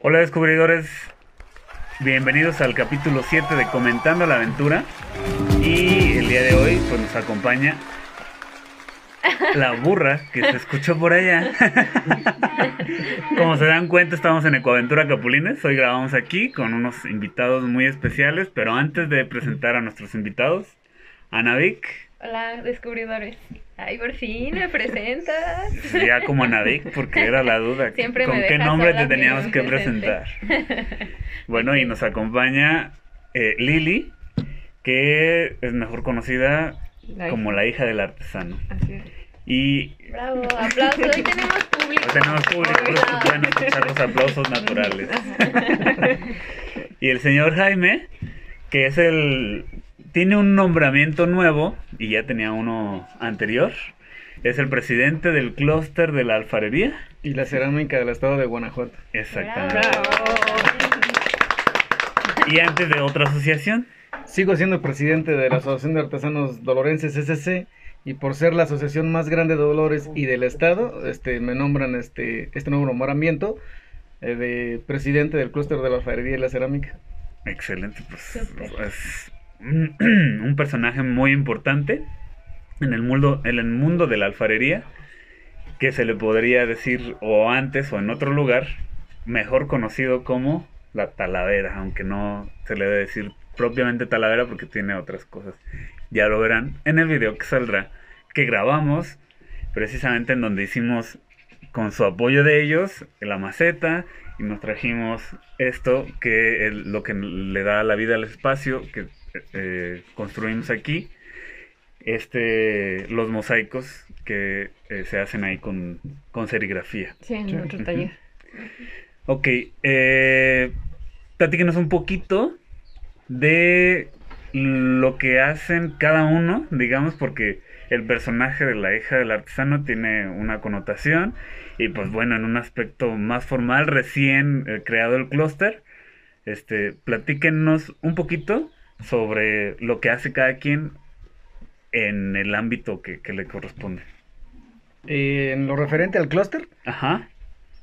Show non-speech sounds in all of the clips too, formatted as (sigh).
Hola descubridores, bienvenidos al capítulo 7 de Comentando la Aventura y el día de hoy pues nos acompaña la burra que se escuchó por allá. Como se dan cuenta estamos en Ecoaventura Capulines, hoy grabamos aquí con unos invitados muy especiales, pero antes de presentar a nuestros invitados, Anavik. Hola, descubridores. Ay, por fin me presentas. (laughs) Ya como Anavik, porque era la duda. Siempre ¿Con me qué nombre te teníamos que presentar? (laughs) Bueno, y nos acompaña eh, Lili, que es mejor conocida La como la hija del artesano. Así es. Y Bravo, aplausos. Hoy tenemos público. hoy tenemos público, Bravo. pueden escuchar los aplausos naturales. (laughs) Y el señor Jaime, que es el... Tiene un nombramiento nuevo, y ya tenía uno anterior. Es el presidente del clúster de la alfarería. Y la cerámica del estado de Guanajuato. Exactamente. Bravo. Y antes de otra asociación. Sigo siendo presidente de la Asociación de Artesanos Dolorenses SC y por ser la asociación más grande de Dolores y del estado, este me nombran este este nuevo nombramiento eh, de presidente del clúster de la alfarería y la cerámica. Excelente, pues. (clears throat) un personaje muy importante en el mundo, en el mundo de la alfarería, que se le podría decir o antes o en otro lugar, mejor conocido como la talavera, aunque no se le debe decir propiamente talavera porque tiene otras cosas. Ya lo verán en el video que saldrá, que grabamos precisamente en donde hicimos con su apoyo de ellos la maceta y nos trajimos esto que es lo que le da la vida al espacio que eh, construimos aquí este los mosaicos que eh, se hacen ahí con, con serigrafía Sí, en Sí. otro taller. ok eh, platíquenos un poquito de lo que hacen cada uno digamos porque el personaje de la hija del artesano tiene una connotación y pues bueno, en un aspecto más formal, recién eh, creado el clúster, este, platíquenos un poquito sobre lo que hace cada quien en el ámbito que, que le corresponde. Eh, en lo referente al clúster, Ajá,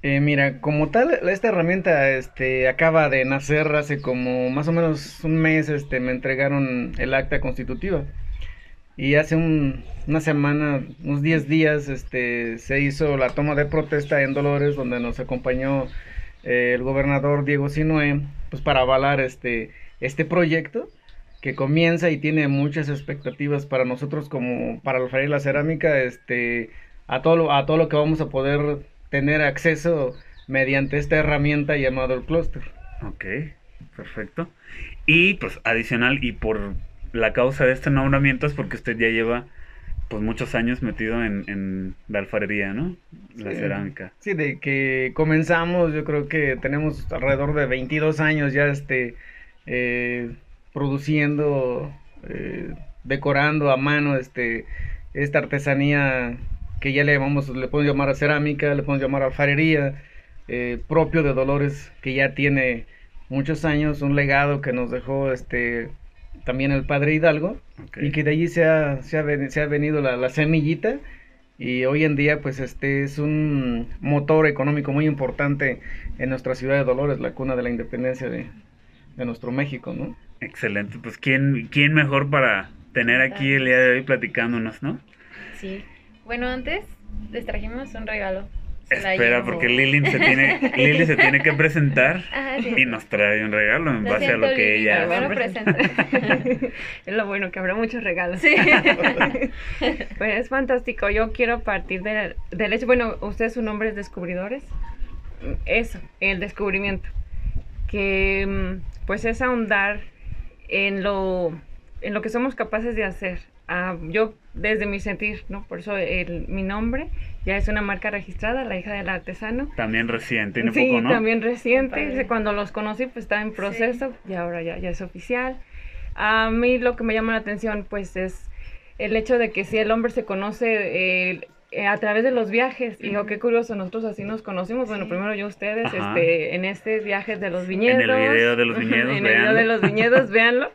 Eh, mira, como tal, esta herramienta este, acaba de nacer hace como más o menos un mes, este, me entregaron el acta constitutiva. Y hace un- una semana, unos 10 días, este, se hizo la toma de protesta en Dolores, donde nos acompañó eh, el gobernador Diego Sinue, pues para avalar este, este proyecto que comienza y tiene muchas expectativas para nosotros como para la y la cerámica, este, a todo lo, a todo lo que vamos a poder tener acceso mediante esta herramienta llamada el clúster. ok, perfecto. Y pues adicional y por la causa de este nombramiento es porque usted ya lleva pues muchos años metido en, en la alfarería, ¿no? La Sí. cerámica. Sí, de que comenzamos, yo creo que tenemos alrededor de 22 años ya este eh, produciendo, eh, decorando a mano este esta artesanía que ya le llamamos, le podemos llamar cerámica, le podemos llamar alfarería, eh, propio de Dolores, que ya tiene muchos años, un legado que nos dejó este también el padre Hidalgo, y que de allí se ha, se ha, ven- se ha venido la, la semillita y hoy en día pues este es un motor económico muy importante en nuestra ciudad de Dolores, la cuna de la independencia de, de nuestro México, ¿no? Excelente, pues ¿quién, quién mejor para tener aquí el día de hoy platicándonos, ¿no? Sí. Bueno, antes les trajimos un regalo. Espera, porque Lili se tiene, (laughs) Lili se tiene que presentar (laughs) Ajá, sí. y nos trae un regalo en Lo base a lo que Lili, ella presenta. (laughs) es lo bueno, que habrá muchos regalos. Sí. Pues es fantástico. Yo quiero partir del, del hecho, bueno, ustedes su nombre es Descubridores. Eso, el descubrimiento. Que mm, pues es ahondar en lo, en lo que somos capaces de hacer. Ah, yo desde mi sentir, ¿no? Por eso el- mi nombre ya es una marca registrada, la hija del artesano. También recién, tiene sí, poco, ¿no? también reciente. Cuando los conocí, pues estaba en proceso y ahora ya, ya es oficial. A mí lo que me llama la atención, pues, es el hecho de que si el hombre se conoce eh, eh, a través de los viajes. Y digo, qué curioso, nosotros así nos conocimos. Bueno, primero yo ustedes, Ajá. este, en este viaje de los (laughs) viñedos. En el video de los viñedos, en el video de los viñedos, véanlo.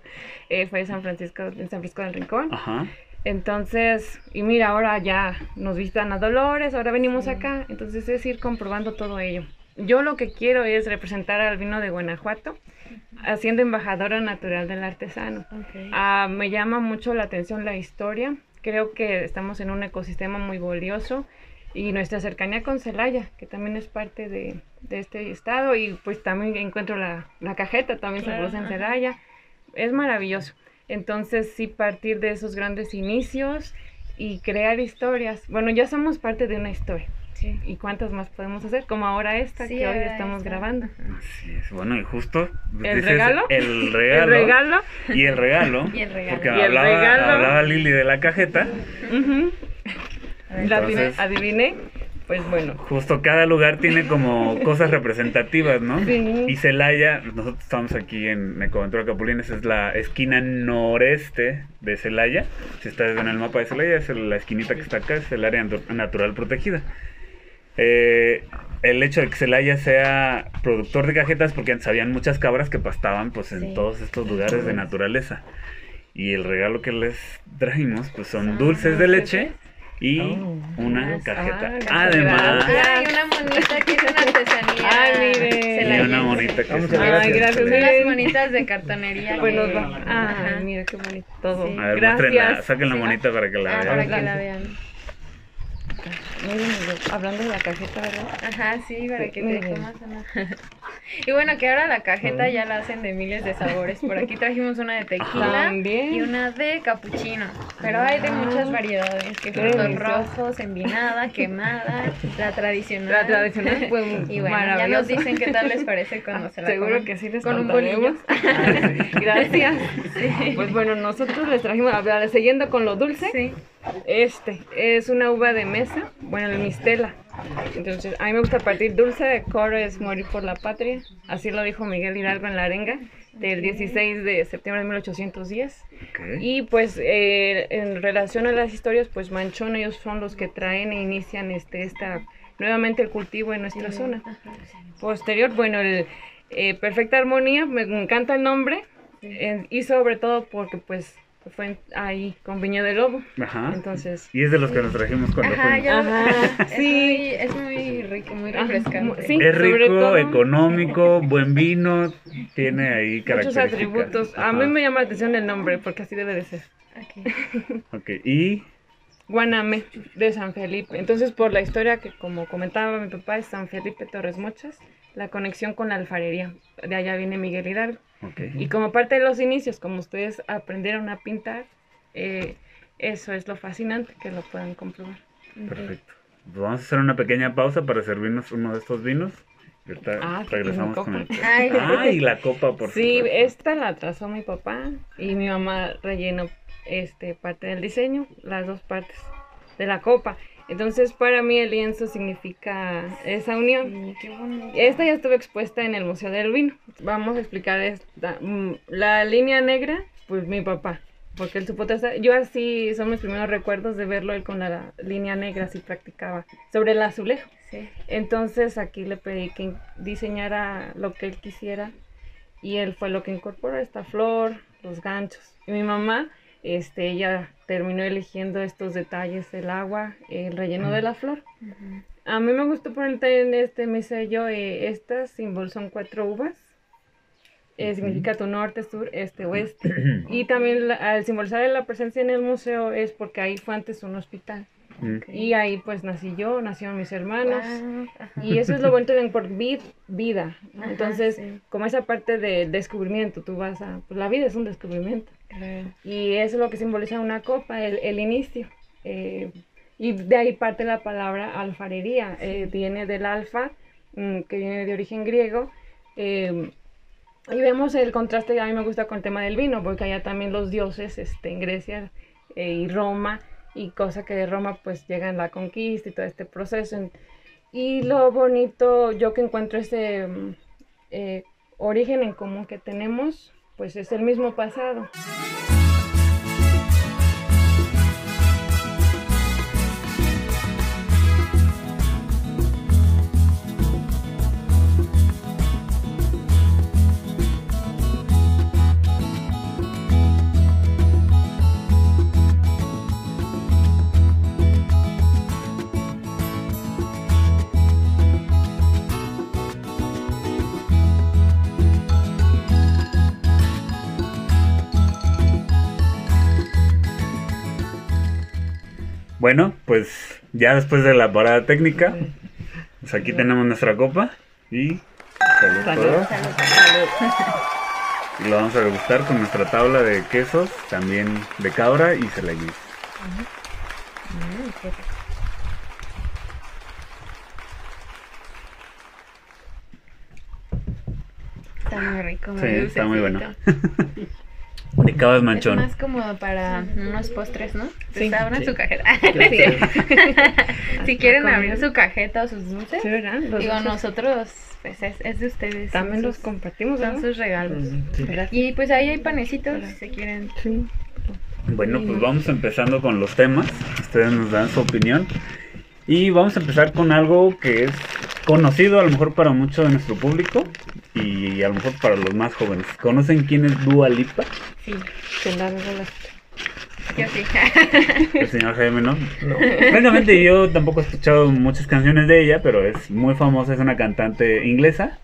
Eh, fue San Francisco, en San Francisco del Rincón. Ajá. Entonces, y mira, ahora ya nos visitan a Dolores, ahora venimos Sí. acá. Entonces es ir comprobando todo ello. yo lo que quiero es representar al vino de Guanajuato, haciendo embajadora natural del artesano. Ok. Ah, me llama mucho la atención la historia. Creo que estamos en un ecosistema muy valioso y nuestra cercanía con Celaya, que también es parte de, de este estado, y pues también encuentro la, la cajeta, también Claro, se produce en. Celaya. Es maravilloso. Entonces, sí, partir de esos grandes inicios y crear historias. Bueno, ya somos parte de una historia. Sí. ¿Y cuántas más podemos hacer? Como ahora esta Sí, que hoy estamos esta. grabando. Así es. Bueno, y justo. ¿El dices regalo? El (laughs) regalo. El regalo. Y el regalo. (laughs) Y el regalo. Porque Y el hablaba, regalo. hablaba Lili de la cajeta. La Entonces- adiviné, adiviné. Pues bueno. Justo cada lugar tiene como (laughs) cosas representativas, ¿no? Sí. Y Celaya, nosotros estamos aquí en Ecoaventura Capulines, es la esquina noreste de Celaya. Si estás en el mapa de Celaya, es la esquinita que está acá, es el área natu- natural protegida. Eh, el hecho de que Celaya sea productor de cajetas, porque antes habían muchas cabras que pastaban pues en Sí. todos estos lugares de naturaleza. Y el regalo que les trajimos pues son Ah, dulces de leche y Oh. una Ah, cajeta. gracias. Además, Ay, una monita que es una artesanía. Ay, mire. y una monita que Ah, es una- gracias. Ay, gracias. Son las monitas de cartonería. Pues que- nos va. Ajá. Ay, mira qué bonito todo. Sí. A ver, muéstrenla, Gracias. saquen la Sí. monita para que la Ah, vean. para que la vean. Miren, hablando de la cajeta, ¿verdad? Ajá, sí, para que te comas una. (laughs) Y bueno, que ahora la cajeta ya la hacen de miles de sabores. Por aquí trajimos una de tequila También. y una de capuchino. Pero hay de Ah. muchas variedades, que frutos rojos, envinada, (laughs) quemada, la tradicional. La tradicional, pues, (laughs) Y bueno, ya nos dicen qué tal les parece cuando se la Seguro que sí les Con un bolillo. Gracias. Pues bueno, nosotros les trajimos, a ver, siguiendo con lo dulce, Sí. Este es una uva de mesa, bueno, el mistela. Entonces, a mí me gusta partir dulce, de coro es morir por la patria. Así lo dijo Miguel Hidalgo en la arenga del 16 de septiembre de 1810. Ok. Y pues eh, en relación a las historias, pues Manchón ellos son los que traen e inician este esta nuevamente el cultivo en nuestra zona. Posterior, bueno, el eh, Perfecta Armonía, me encanta el nombre eh, y sobre todo porque pues fue ahí con Viña de Lobo. Ajá. Entonces, Y es de los que nos trajimos cuando Ajá, fuimos. ya. Ajá, (laughs) Es sí. muy- Es muy rico, muy Ajá, refrescante. sí. Es sobre rico, todo- económico, buen vino, tiene ahí muchos características. atributos. A mí Ajá. me llama la atención el nombre porque así debe de ser. Ok. (laughs) Ok, y Guaname de San Felipe. Entonces, por la historia que como comentaba mi papá es San Felipe Torres Mochas, la conexión con la alfarería. De allá viene Miguel Hidalgo. Ok. Y como parte de los inicios, como ustedes aprendieron a pintar, eh, eso es lo fascinante, que lo puedan comprobar. Perfecto. Pues vamos a hacer una pequeña pausa para servirnos uno de estos vinos. Y ahorita Ah, regresamos con el. Ay, Ah, y la copa, por Sí, supuesto. esta la trazó mi papá y mi mamá rellenó este, parte del diseño, las dos partes de la copa. Entonces, para mí el lienzo significa esa unión. Qué. Esta ya estuvo expuesta en el Museo del Vino. Vamos a explicar esta. Mm, La línea negra, pues mi papá, porque él supo trazar. Yo así son mis primeros recuerdos de verlo él con la línea negra, así practicaba, sobre el azulejo. Sí. Entonces aquí le pedí que diseñara lo que él quisiera y él fue lo que incorporó esta flor, los ganchos. Y mi mamá, este, ella terminó eligiendo estos detalles, el agua, el relleno de la flor. A mí me gustó poner en este mi sello, eh, estas símbolos son cuatro uvas. Eh, significa tu norte, sur, este, oeste. (clears throat) Y también la- al simbolizar la presencia en el museo es porque ahí fue antes un hospital. Mm. Y ahí pues nací yo, nacieron mis hermanos. Y eso es lo bueno de por vid- vida. Entonces, sí. como esa parte del descubrimiento, tú vas a... Pues la vida es un descubrimiento. Claro. Y eso es lo que simboliza una copa, el, el inicio. Eh, y de ahí parte la palabra alfarería. Eh, viene del alfa, mm, que viene de origen griego. eh, y vemos el contraste, a mí me gusta con el tema del vino, porque allá también los dioses este, en Grecia eh, y Roma, y cosa que de Roma pues llega en la conquista y todo este proceso. Y lo bonito, yo que encuentro ese mm, eh, origen en común que tenemos, pues es el mismo pasado. Bueno, pues ya después de la parada técnica, pues aquí tenemos nuestra copa y salud. Y lo vamos a degustar con nuestra tabla de quesos, también de cabra y rico. Está muy rico, muy Sí, está muy bueno. (laughs) De cabas Es manchón. más cómodo para unos postres, ¿no? Sí. Sí. Abran Sí. su cajeta. Sí. (laughs) (laughs) si quieren abrir su cajeta o sus dulces, Sí, ¿verdad? Los digo, dulces nosotros, pues es, es de ustedes. También los sus- compartimos, Son sus regalos. Y pues ahí hay panecitos, si se quieren. Sí. Bueno, pues vamos empezando con los temas. Ustedes nos dan su opinión. Y vamos a empezar con algo que es conocido a lo mejor para mucho de nuestro público y a lo mejor para los más jóvenes. ¿Conocen quién es Dua Lipa? Sí, Se la yo sí. El señor Jaime, ¿no? No. Francamente yo tampoco he escuchado muchas canciones de ella, pero es muy famosa, es una cantante inglesa.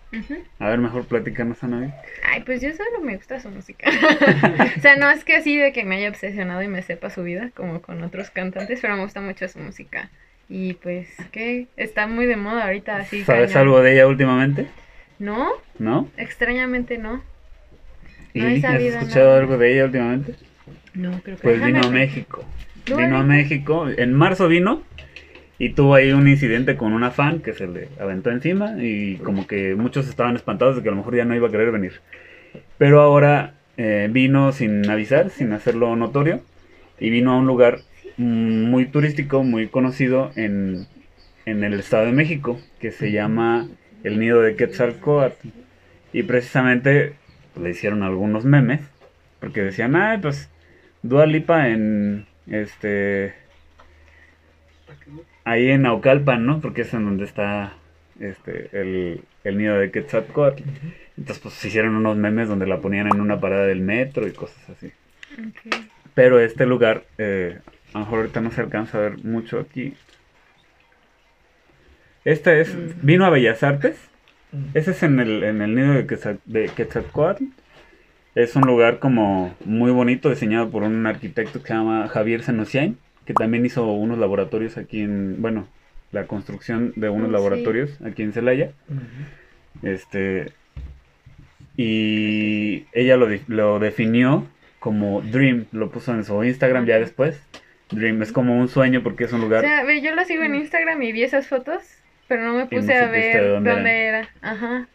A ver, mejor platícanos a Navi. Ay, pues yo solo me gusta su música. o sea, no es que así de que me haya obsesionado y me sepa su vida, como con otros cantantes, pero me gusta mucho su música. Y pues, ¿qué? Está muy de moda ahorita, así. ¿Sabes cañón. algo de ella últimamente? No, ¿No? extrañamente no. ¿Y No he has escuchado nada. algo de ella últimamente? No, creo que Pues vino a México. ¿Dua Vino a? México. En marzo vino y tuvo ahí un incidente con una fan que se le aventó encima y como que muchos estaban espantados de que a lo mejor ya no iba a querer venir. Pero ahora eh, vino sin avisar, sin hacerlo notorio y vino a un lugar muy turístico, muy conocido en, en el Estado de México que se llama el Nido de Quetzalcóatl. Y precisamente le hicieron algunos memes porque decían, ay, pues Dua Lipa en este ahí en Naucalpan, ¿no? Porque es en donde está este el, el nido de Quetzalcóatl. Entonces pues se hicieron unos memes donde la ponían en una parada del metro y cosas así. Pero este lugar, eh, a lo mejor ahorita no se alcanza a ver mucho aquí. Este es, vino a Bellas Artes. Ese es en el, en el nido de, Quetzal- de Quetzalcóatl. Es un lugar como muy bonito, diseñado por un arquitecto que se llama Javier Senosiain, que también hizo unos laboratorios aquí en, bueno, la construcción de unos sí. laboratorios aquí en Celaya. Este, y ella lo, lo definió como Dream, lo puso en su Instagram ya después. Dream es como un sueño porque es un O lugar... sea, ve, yo la sigo en Instagram y vi esas fotos, pero no me no puse a ver de dónde dónde, era. Ajá.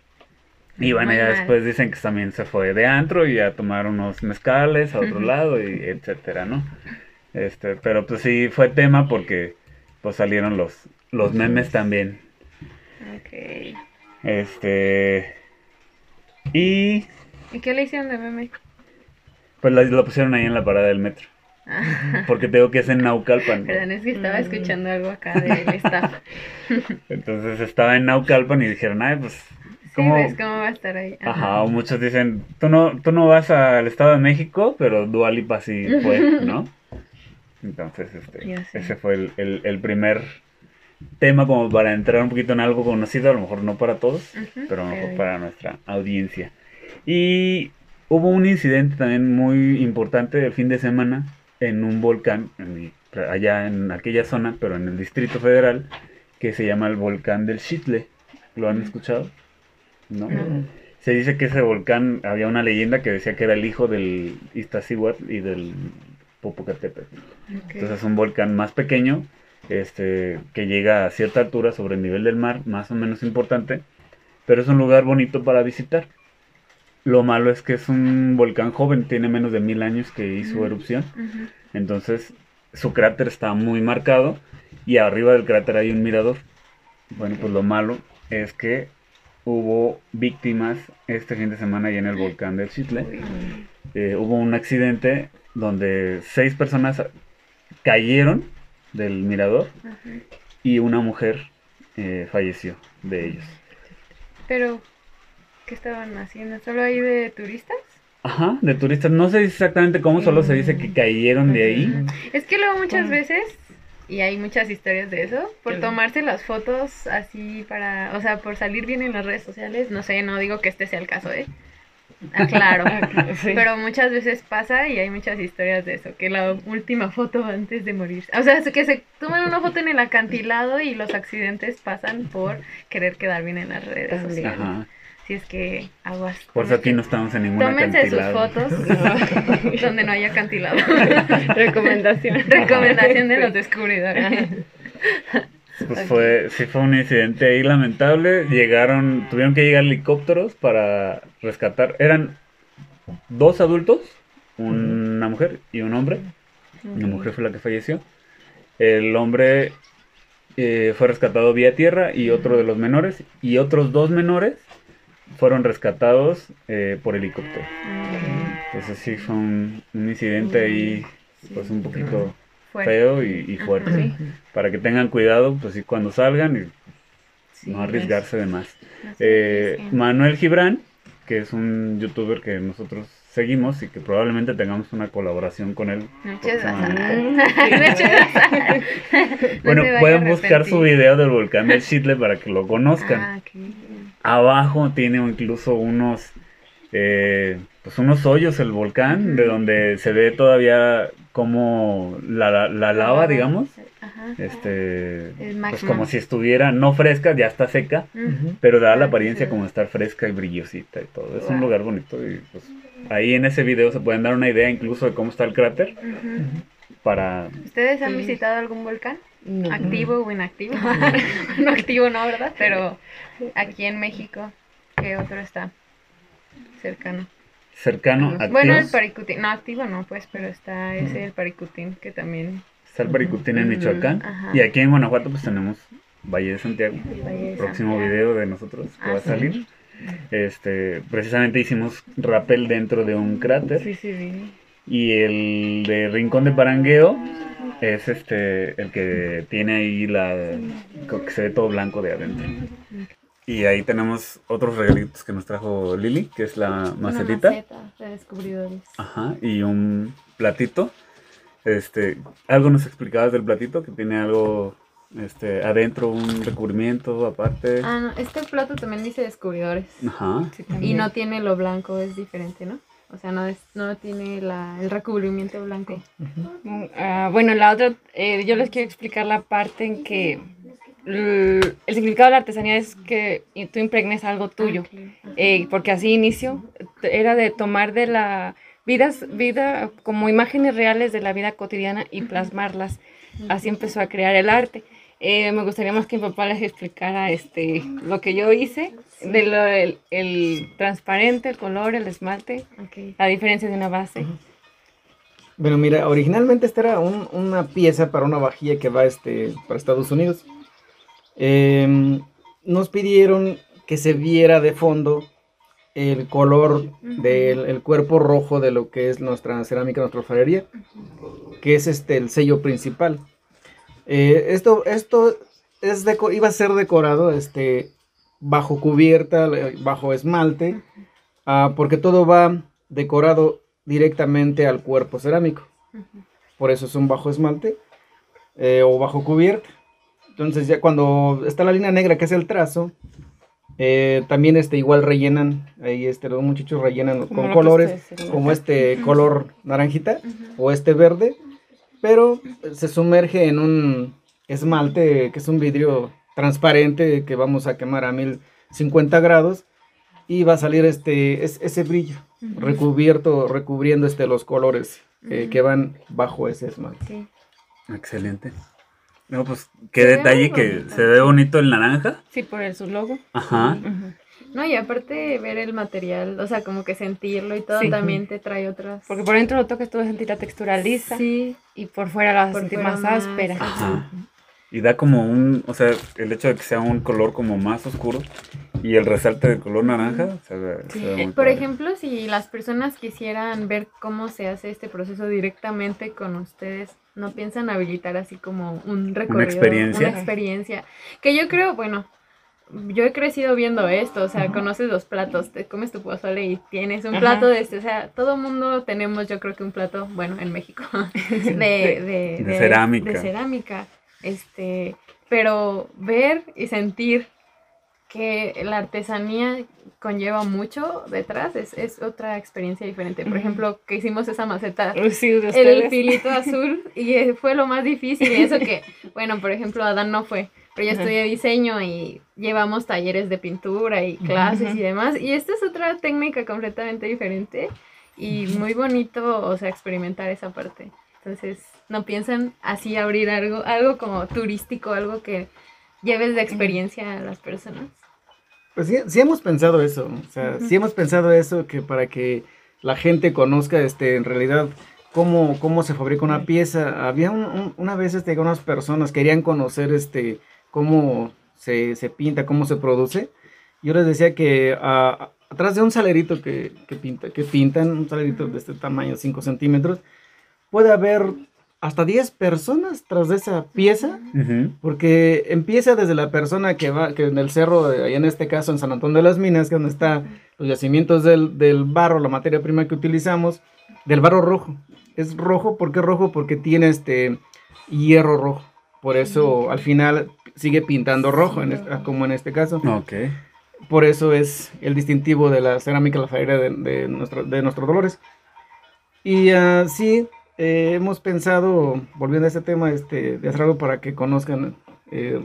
Y bueno, Muy ya mal. después dicen que también se fue de antro y a tomar unos mezcales a otro lado y etcétera, ¿no? Este, pero pues sí fue tema porque pues salieron los los memes también. Ok. Este y ¿Y qué le hicieron de meme? pues la- lo pusieron ahí en la parada del metro, porque tengo que es en Naucalpan. perdón, es que estaba Mm. escuchando algo acá del (laughs) staff. Entonces estaba en Naucalpan y dijeron, "Ay, pues Sí, ¿Cómo? ves cómo va a estar ahí. Ajá, o muchos dicen, tú no, tú no vas al Estado de México, pero Dua Lipa sí fue, (laughs) ¿no? Entonces, este, ese fue el, el- el primer tema como para entrar un poquito en algo conocido, a lo mejor no para todos, pero a lo mejor pero- para nuestra audiencia. Y hubo un incidente también muy importante el fin de semana en un volcán, en- allá en aquella zona, pero en el Distrito Federal, que se llama el volcán del Chitle. ¿Lo han escuchado? ¿No? No. Se dice que ese volcán, había una leyenda que decía que era el hijo del Iztaccíhuatl y del Popocatépetl. Ok. Entonces es un volcán más pequeño, este, que llega a cierta altura sobre el nivel del mar, más o menos importante, pero es un lugar bonito para visitar. Lo malo es que es un volcán joven, tiene menos de mil años que hizo erupción, entonces su cráter está muy marcado y arriba del cráter hay un mirador. Bueno, pues lo malo es que hubo víctimas este fin de semana allá en el volcán del Chitle. Eh, hubo un accidente donde seis personas cayeron del mirador Ajá. y una mujer eh, falleció de ellos. Pero, ¿qué estaban haciendo? ¿Solo ahí de turistas? Ajá, de turistas. No sé exactamente cómo, solo se dice que cayeron de ahí. Es que luego muchas veces, y hay muchas historias de eso, por tomarse las fotos así para, o sea, por salir bien en las redes sociales, no sé, no digo que este sea el caso, ¿eh? Claro. (laughs) Sí. Pero muchas veces pasa y hay muchas historias de eso, que la última foto antes de morir. O sea, que se toman una foto en el acantilado y los accidentes pasan por querer quedar bien en las redes sociales. Ajá. Si es que aguas. Por eso aquí no estamos en ninguna Tómense sus fotos (laughs) (laughs) donde no haya acantilado. (laughs) Recomendación. Recomendación de los descubridores. Pues fue, sí fue un incidente ahí lamentable. Llegaron, tuvieron que llegar helicópteros para rescatar. Eran dos adultos, una mujer y un hombre. La mujer fue la que falleció. El hombre eh, fue rescatado vía tierra y otro de los menores. Y otros dos menores fueron rescatados eh, por helicóptero. Entonces sí fue un, un incidente ahí pues un poquito Fuerte. feo y, y fuerte. Sí. Para que tengan cuidado, pues sí, cuando salgan y Sí, no arriesgarse de más. Eh. Manuel Gibran, que es un youtuber que nosotros seguimos y que probablemente tengamos una colaboración con él. (laughs) (laughs) No. No Bueno, pueden buscar su video del volcán del Chitle para que lo conozcan. Ah, ok. Abajo tiene incluso unos, eh, pues unos hoyos el volcán, de donde se ve todavía como la, la, la lava, digamos, Ajá. este, pues como si estuviera no fresca, ya está seca, pero da la apariencia como de estar fresca y brillosita y todo. Es un lugar bonito y pues ahí en ese video se pueden dar una idea incluso de cómo está el cráter para... ¿Ustedes han Sí. visitado algún volcán? No. ¿Activo o inactivo? no (laughs) activo, no, ¿verdad? Pero aquí en México, ¿qué otro está cercano? cercano a Bueno, el. Paricutín. No, activo no, pues, pero está ese, el Paricutín, que también... Está el Paricutín en. Michoacán. Y aquí en Guanajuato pues tenemos Valle de Santiago. Valle de Próximo Santiago. video de nosotros que Ah, va a sí. salir. Este, precisamente hicimos rappel dentro de un cráter. Sí, sí, sí. Y el de Rincón de Parangueo es este el que tiene ahí la que se ve todo blanco de adentro. Y ahí tenemos otros regalitos que nos trajo Lili, que es la Una macetita. maceta de descubridores. Ajá, y un platito. Este, algo nos explicabas del platito, que tiene algo este, adentro, un recubrimiento aparte. Ah, no, este plato también dice descubridores. Ajá. Sí, Y no tiene lo blanco, es diferente, ¿no? O sea, no es, no tiene la, el recubrimiento blanco. Mm, ah, bueno, la otra, eh, yo les quiero explicar la parte en que el significado de la artesanía es que tú impregnes algo tuyo. Eh, porque así inicio, era de tomar de la vida, vida como imágenes reales de la vida cotidiana y plasmarlas. Así empezó a crear el arte. Eh, me gustaría más que mi papá les explicara este, lo que yo hice, de lo- el, el transparente, el color, el esmalte, Ok. la diferencia de una base. Bueno, mira, originalmente esta era un- una pieza para una vajilla que va este, para Estados Unidos. Em, nos pidieron que se viera de fondo el color del el cuerpo rojo de lo que es nuestra cerámica, nuestra alfarería, que es este el sello principal. Eh, esto esto es deco- iba a ser decorado este, bajo cubierta, eh, bajo esmalte, ah, porque todo va decorado directamente al cuerpo cerámico. Por eso es un bajo esmalte eh, o bajo cubierta. Entonces ya cuando está la línea negra que es el trazo, eh, también este igual rellenan, ahí este, los muchachos rellenan Como con colores, como este color naranjita o este verde, pero se sumerge en un esmalte que es un vidrio transparente que vamos a quemar a 1050 grados y va a salir este es- ese brillo recubierto recubriendo este los colores eh, que van bajo ese esmalte. Sí. Excelente. No, pues qué Se detalle que bonito. se ve bonito el naranja. Sí, por el, su logo. Ajá. Ujú. No, y aparte ver el material, o sea, como que sentirlo y todo Sí. también te trae otras. Porque por dentro lo tocas, tú vas a sentir la textura lisa Sí, y por fuera la vas a sentir más, áspera. Ajá. Y da como un, o sea, el hecho de que sea un color como más oscuro y el resalte del color naranja, se ve, se ve muy Eh, Por padre. ejemplo, si las personas quisieran ver cómo se hace este proceso directamente con ustedes, ¿no piensan habilitar así como un recorrido? experiencia? Una experiencia. Que yo creo, bueno, yo he crecido viendo esto, o sea, conoces los platos, te comes tu pozole y tienes un Ajá. plato de este, o sea, todo mundo tenemos yo creo que un plato, bueno, en México, (laughs) de, de, De cerámica. De cerámica, este, pero ver y sentir que la artesanía conlleva mucho detrás, es, es otra experiencia diferente. Por ejemplo, que hicimos esa maceta, Sí, el filito (laughs) azul, y fue lo más difícil. Y eso que, bueno, por ejemplo, Adán no fue, pero yo estudié diseño y llevamos talleres de pintura y clases y demás. Y esta es otra técnica completamente diferente y muy bonito, o sea, experimentar esa parte. Entonces, no piensan así abrir algo, algo como turístico, algo que lleves de experiencia a las personas. Pues sí, sí hemos pensado eso, o sea, sí hemos pensado eso, que para que la gente conozca, este, en realidad, cómo, cómo se fabrica una pieza. Había un- un- una vez, este, que unas personas querían conocer, este, cómo se, se pinta, cómo se produce. Yo les decía que ah, atrás de un salerito que, que, pinta, que pintan, un salerito de este tamaño, 5 centímetros, puede haber hasta 10 personas tras de esa pieza. Porque empieza desde la persona que va, que en el cerro, ahí en este caso en San Antonio de las Minas, que es donde están los yacimientos del, del barro, la materia prima que utilizamos, del barro rojo. Es rojo, ¿por qué rojo? Porque tiene este hierro rojo. Por eso al final sigue pintando rojo, en este- como en este caso. Ok. Por eso es el distintivo de la cerámica alfarería de, de, nuestro, de nuestros dolores. Y ah, sí, eh, hemos pensado, volviendo a este tema, este, de hacer algo para que conozcan eh,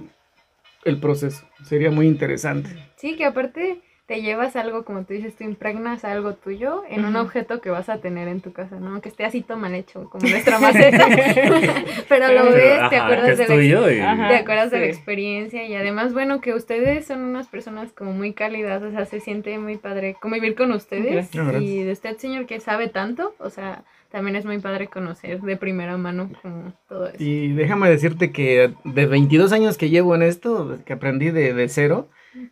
el proceso. Sería muy interesante. Sí, que aparte te llevas algo, como tú dices, tú impregnas algo tuyo en un objeto que vas a tener en tu casa, ¿no? Que esté así todo mal hecho, como (laughs) nuestra maceta. (laughs) Pero lo Pero, ves, te Ajá, que acuerdas de la y- Ajá. te acuerdas de la sí. experiencia y además, bueno, que ustedes son unas personas como muy cálidas, o sea, se siente muy padre convivir con ustedes Gracias. y de usted, señor, que sabe tanto, o sea, también es muy padre conocer de primera mano como todo eso. Y déjame decirte que de 22 años que llevo en esto, que aprendí de, de cero,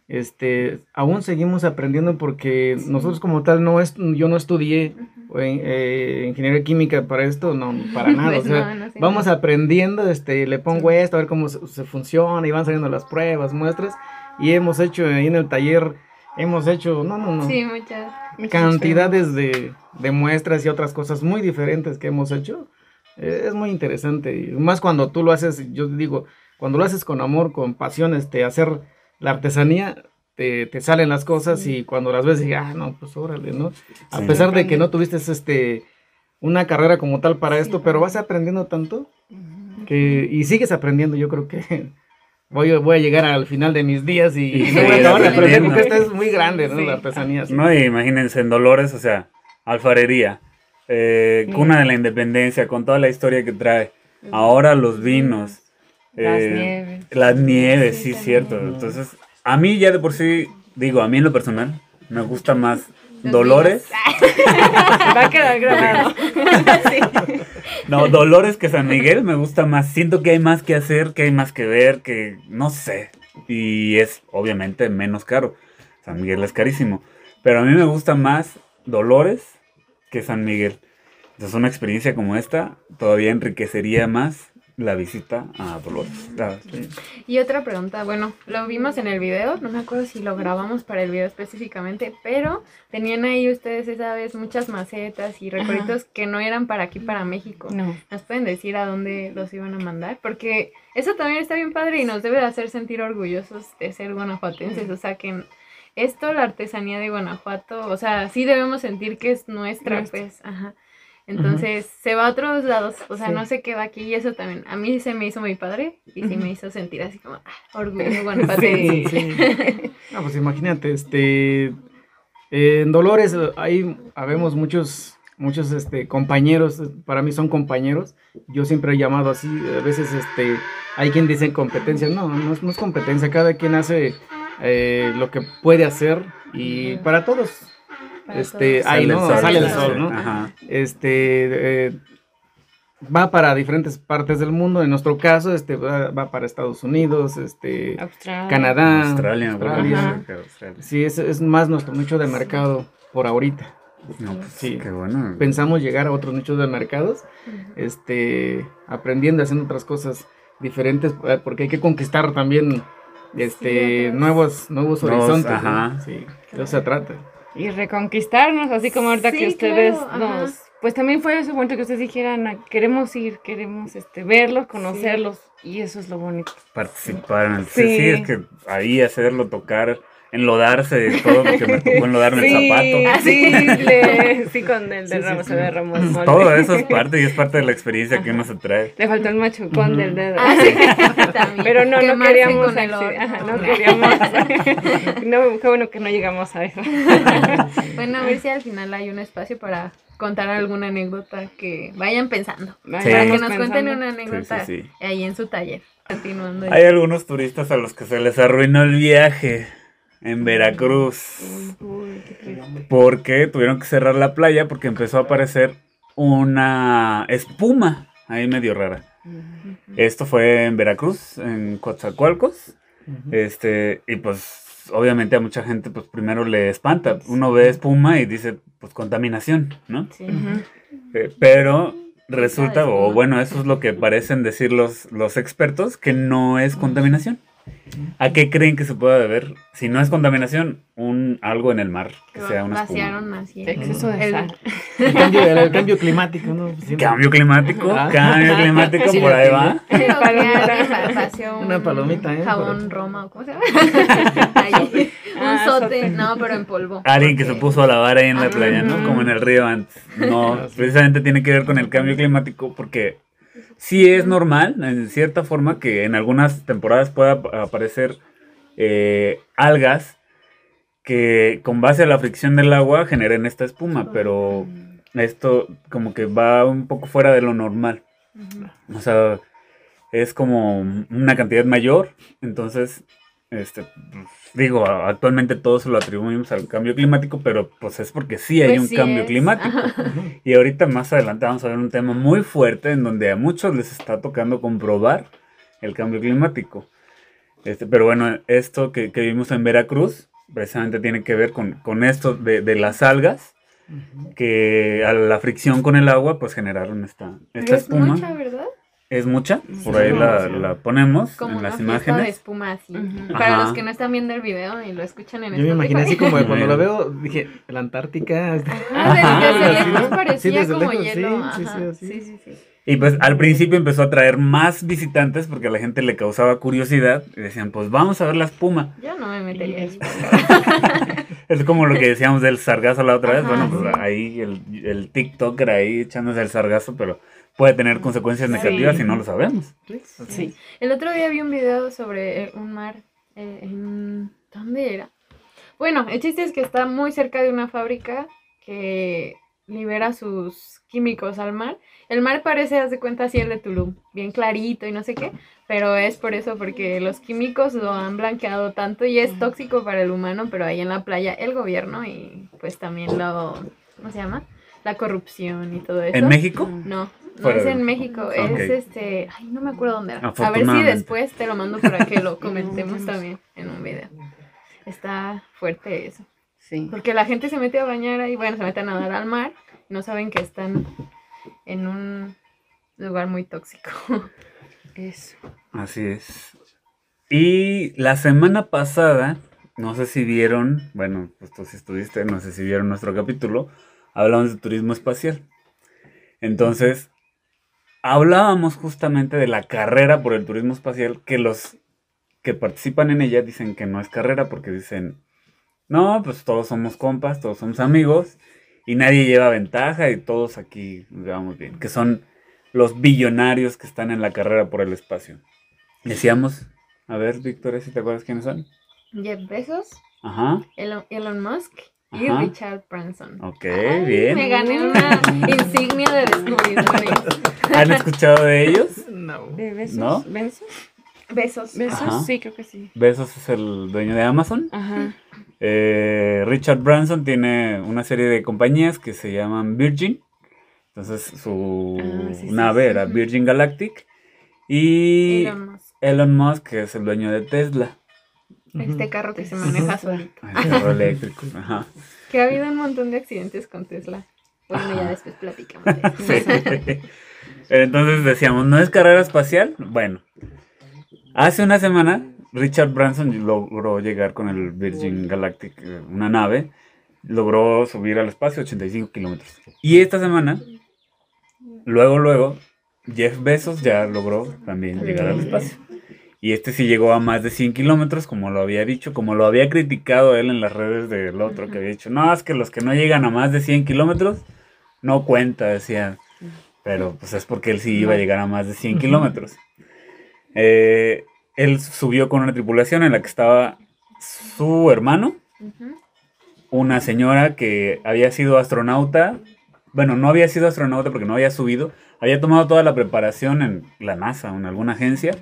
este, aún seguimos aprendiendo porque nosotros como tal no yo no estudié en, eh, ingeniería química para esto, no, para (laughs) nada. Pues o sea, no, no sé vamos nada. aprendiendo, este, le pongo esto, a ver cómo se, se funciona, y van saliendo las pruebas, muestras, y hemos hecho ahí en el taller, hemos hecho, no, no, no, Sí, muchas. cantidades de, de muestras y otras cosas muy diferentes que hemos hecho. Eh, es muy interesante, y más cuando tú lo haces, yo digo, cuando lo haces con amor, con pasión, este, hacer la artesanía, te, te salen las cosas y cuando las ves, digas, ah, no, pues órale, ¿no? A Sí. pesar de que no tuviste este, una carrera como tal para esto, pero vas aprendiendo tanto que, y sigues aprendiendo, yo creo que voy, a- voy a llegar al final de mis días y, Y no voy a seguir acabar de aprender aprendiendo. porque esta es muy grande, ¿no? Sí. La artesanía. sí. No, y imagínense en Dolores, o sea, alfarería, eh, cuna de la independencia, con toda la historia que trae. Ahora los vinos, Las eh, nieves. las nieves, Sí, sí, cierto. Entonces, a mí ya de por sí, digo, a mí en lo personal, me gusta más Dolores. (laughs) Va a quedar grabado. Sí. No, Dolores que San Miguel me gusta más. Siento que hay más que hacer, que hay más que ver, que no sé. Y es obviamente menos caro. San Miguel es carísimo. Pero a mí me gusta más Dolores que San Miguel. Entonces una experiencia como esta todavía enriquecería más la visita a Dolores. Y otra pregunta, bueno, lo vimos en el video, no me acuerdo si lo grabamos para el video específicamente, pero tenían ahí ustedes esa vez muchas macetas y recuerditos que no eran para aquí, para México. No. ¿Nos pueden decir a dónde los iban a mandar? Porque eso también está bien padre y nos debe de hacer sentir orgullosos de ser guanajuatenses, o sea que esto, la artesanía de Guanajuato, o sea, sí debemos sentir que es nuestra, Nuestra. pues, ajá. Entonces se va a otros lados, o sea, Sí. no sé qué va aquí y eso también. A mí se me hizo muy padre y sí me hizo sentir así como ah, orgullo guanajuatense. Sí, sí. Ah, pues imagínate, este, en Dolores ahí habemos muchos, muchos, este, compañeros, para mí son compañeros, yo siempre he llamado así, a veces, este, hay quien dice competencia, no, no es, no es competencia, cada quien hace eh, lo que puede hacer y para todos, Para este, todos. ahí Sale el no, sol, sale el sol. ¿no? Ajá. este eh, va para diferentes partes del mundo en nuestro caso este va, va para Estados Unidos este Australia. Canadá Australia, Australia. Australia. sí es, es más nuestro nicho de mercado por ahorita No, pues, Sí. qué bueno. pensamos llegar a otros nichos de mercados este aprendiendo haciendo otras cosas diferentes eh, porque hay que conquistar también este nuevos nuevos horizontes ¿no? ajá. sí de eso se trata Y reconquistarnos, así como ahorita Sí, que ustedes claro, ajá. nos pues también fue ese momento que ustedes dijeran, "Ah, queremos ir, queremos este, verlos, conocerlos, y eso es lo bonito. Participar en el... Sí. Sí. sí, es que ahí hacerlo, tocar, enlodarse, todo, porque me tocó enlodarme el zapato. Ah, sí, le- sí, con el Sí, de sí, Ramos, sí. de Ramos Molde. Todo eso es (laughs) parte y es parte de la experiencia que uno se trae. Le faltó el machucón Ujú. del dedo. Ah. (laughs) Pero no, no queríamos con el ajá, no (laughs) queríamos. no, qué bueno que no llegamos a eso. Bueno, a ver si al final hay un espacio para contar alguna anécdota que vayan pensando. Sí. Para que nos cuenten una anécdota Sí, sí, sí. ahí en su taller. Continuando. Hay algunos turistas a los que se les arruinó el viaje en Veracruz. Uy, qué triste. Porque tuvieron que cerrar la playa porque empezó a aparecer una espuma ahí medio rara. Esto fue en Veracruz, en Coatzacoalcos. Este, y pues obviamente a mucha gente pues primero le espanta. Uno ve espuma y dice pues contaminación, ¿no? Sí. Eh, pero resulta, o bueno, eso es lo que parecen decir los, los expertos, que no es contaminación. ¿A qué creen que se pueda deber? Si no es contaminación, un algo en el mar, que sea una espuma. Vaciaron así. Exceso de el- sal. (laughs) El cambio, el, el cambio climático, ¿no? Siempre- Cambio climático, Ah. cambio (laughs) climático, Sí, por ahí sí. va. (laughs) Palomita. un Una palomita, ¿eh? Jabón Por- Roma, ¿o ¿cómo se llama? Un Ah, sote, sote. no, pero en polvo. Alguien que se puso a lavar ahí en la Ah. playa, ¿no? Como en el río antes. No, Ah, precisamente tiene que ver con el cambio climático porque sí es normal, en cierta forma, que en algunas temporadas pueda ap- aparecer eh, algas que con base a la fricción del agua generen esta espuma, pero esto como que va un poco fuera de lo normal. O sea, es como una cantidad mayor. Entonces, este, pues, digo, actualmente todo se lo atribuimos al cambio climático, pero pues es porque sí hay Pues un sí cambio es. climático. Y ahorita más adelante vamos a ver un tema muy fuerte en donde a muchos les está tocando comprobar el cambio climático. Este, pero bueno, esto que, que vimos en Veracruz precisamente tiene que ver con, con esto de, de las algas que a la fricción con el agua pues generaron esta, esta Pero es espuma. mucha, ¿verdad? Es mucha, por Sí, ahí la, la ponemos Como en las fiesta de imágenes. espuma así. Para Ajá. los que no están viendo el video y lo escuchan en Yo me imaginé así como de (laughs) cuando lo veo, dije, la Antártica. desde (laughs) parecía Sí, como lejos, hielo. sí, sí, ajá. sí. Y pues al principio empezó a traer más visitantes porque a la gente le causaba curiosidad y decían, pues vamos a ver la espuma. Yo no me metería ahí. (laughs) Es como lo que decíamos del sargazo la otra vez. Ajá, bueno, pues sí. ahí el, el TikToker ahí echándose el sargazo, pero puede tener consecuencias Sí. negativas si no lo sabemos. Sí. El otro día vi un video sobre eh, un mar eh, en... ¿Dónde era? Bueno, el chiste es que está muy cerca de una fábrica que libera sus químicos al mar. El mar parece, haz de cuenta, así el de Tulum, bien clarito y no sé qué, pero es por eso, porque los químicos lo han blanqueado tanto y es tóxico para el humano, pero ahí en la playa el gobierno y pues también lo, ¿cómo se llama? La corrupción y todo eso. ¿En México? No, no es en México, es este, ay, no me acuerdo dónde era. A ver si después te lo mando para que lo (laughs) comentemos también en un video. Está fuerte eso. Sí. Porque la gente se mete a bañar ahí, bueno, se mete a nadar al mar, y no saben que están en un lugar muy tóxico. Eso. Así es. Y la semana pasada, no sé si vieron, bueno, pues tú si estuviste, no sé si vieron nuestro capítulo, hablamos de turismo espacial. Entonces, hablábamos justamente de la carrera por el turismo espacial, que los que participan en ella dicen que no es carrera porque dicen, no, pues todos somos compas, todos somos amigos y nadie lleva ventaja y todos aquí vamos bien, que son los billonarios que están en la carrera por el espacio. Decíamos, a ver, Victoria, si te acuerdas quiénes son. Jeff Bezos, Ajá, Elon, Elon Musk y Ajá. Richard Branson. ok, Ay, bien. Me gané una insignia de descubridores. (laughs) ¿Han escuchado de ellos? No. ¿De besos? ¿No? ¿Besos? Besos. ¿Besos? Ajá. Sí, creo que sí. Besos es el dueño de Amazon. Ajá. Eh, Richard Branson tiene una serie de compañías que se llaman Virgin. Entonces su Ah, sí, sí, nave sí. era Virgin Galactic. Y Elon Musk. Elon Musk, que es el dueño de Tesla. Este carro que se maneja solito. El carro eléctrico. (laughs) Ajá. Que ha habido un montón de accidentes con Tesla. Bueno, ya después platicamos de eso. Entonces decíamos, ¿no es carrera espacial? Bueno, hace una semana Richard Branson logró llegar con el Virgin Galactic, eh, una nave, logró subir al espacio 85 kilómetros. Y esta semana, luego, luego, Jeff Bezos ya logró también llegar al espacio. Y este sí llegó a más de 100 kilómetros, como lo había dicho, como lo había criticado él en las redes del otro, que había dicho, no, es que los que no llegan a más de 100 kilómetros, no cuenta, decía. Pero pues es porque él sí iba a llegar a más de 100 kilómetros. Eh, él subió con una tripulación en la que estaba su hermano, una señora que había sido astronauta, bueno, no había sido astronauta porque no había subido, había tomado toda la preparación en la NASA o en alguna agencia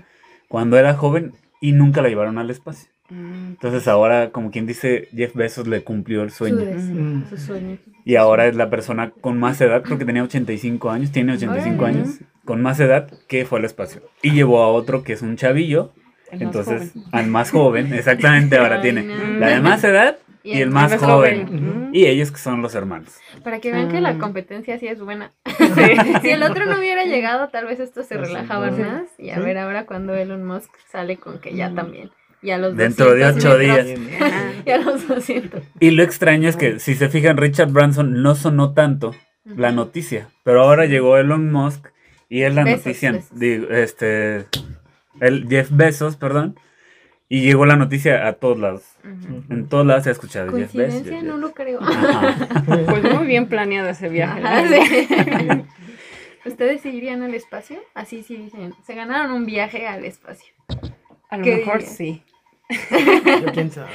cuando era joven y nunca la llevaron al espacio. Entonces ahora, como quien dice, Jeff Bezos le cumplió el Su sueño. deseo, Mm. su sueño. Y ahora es la persona con más edad, creo que tenía 85 años, tiene 85 Órale. años, con más edad que fue al espacio. Y llevó a otro que es un chavillo, El entonces al más joven, exactamente ahora (laughs) Ay, tiene no. la de más edad y el más joven. Y ellos que son los hermanos. Para que vean que la Ah. competencia sí es buena. (laughs) (laughs) Sí. si el otro no hubiera llegado, tal vez esto se Ah, sí, relajaba sí. más. Y a Sí. ver ahora cuando Elon Musk sale con que ya también. Y a los Dentro de 200 ocho metros. días. (laughs) Y a los 200. Y lo extraño es que, si se fijan, Richard Branson no sonó tanto la noticia. Pero ahora llegó Elon Musk y es la noticia, este, el Jeff Bezos, perdón. Y llegó la noticia a todos lados. En todos lados se ha escuchado. Coincidencia, Jeff no lo creo. Ajá. (laughs) Pues muy bien planeado ese viaje. Ajá, sí. (laughs) ¿Ustedes sí irían al espacio? Así sí dicen. Se ganaron un viaje al espacio. A lo ¿Qué mejor dirías? sí. Yo, ¿Quién sabe?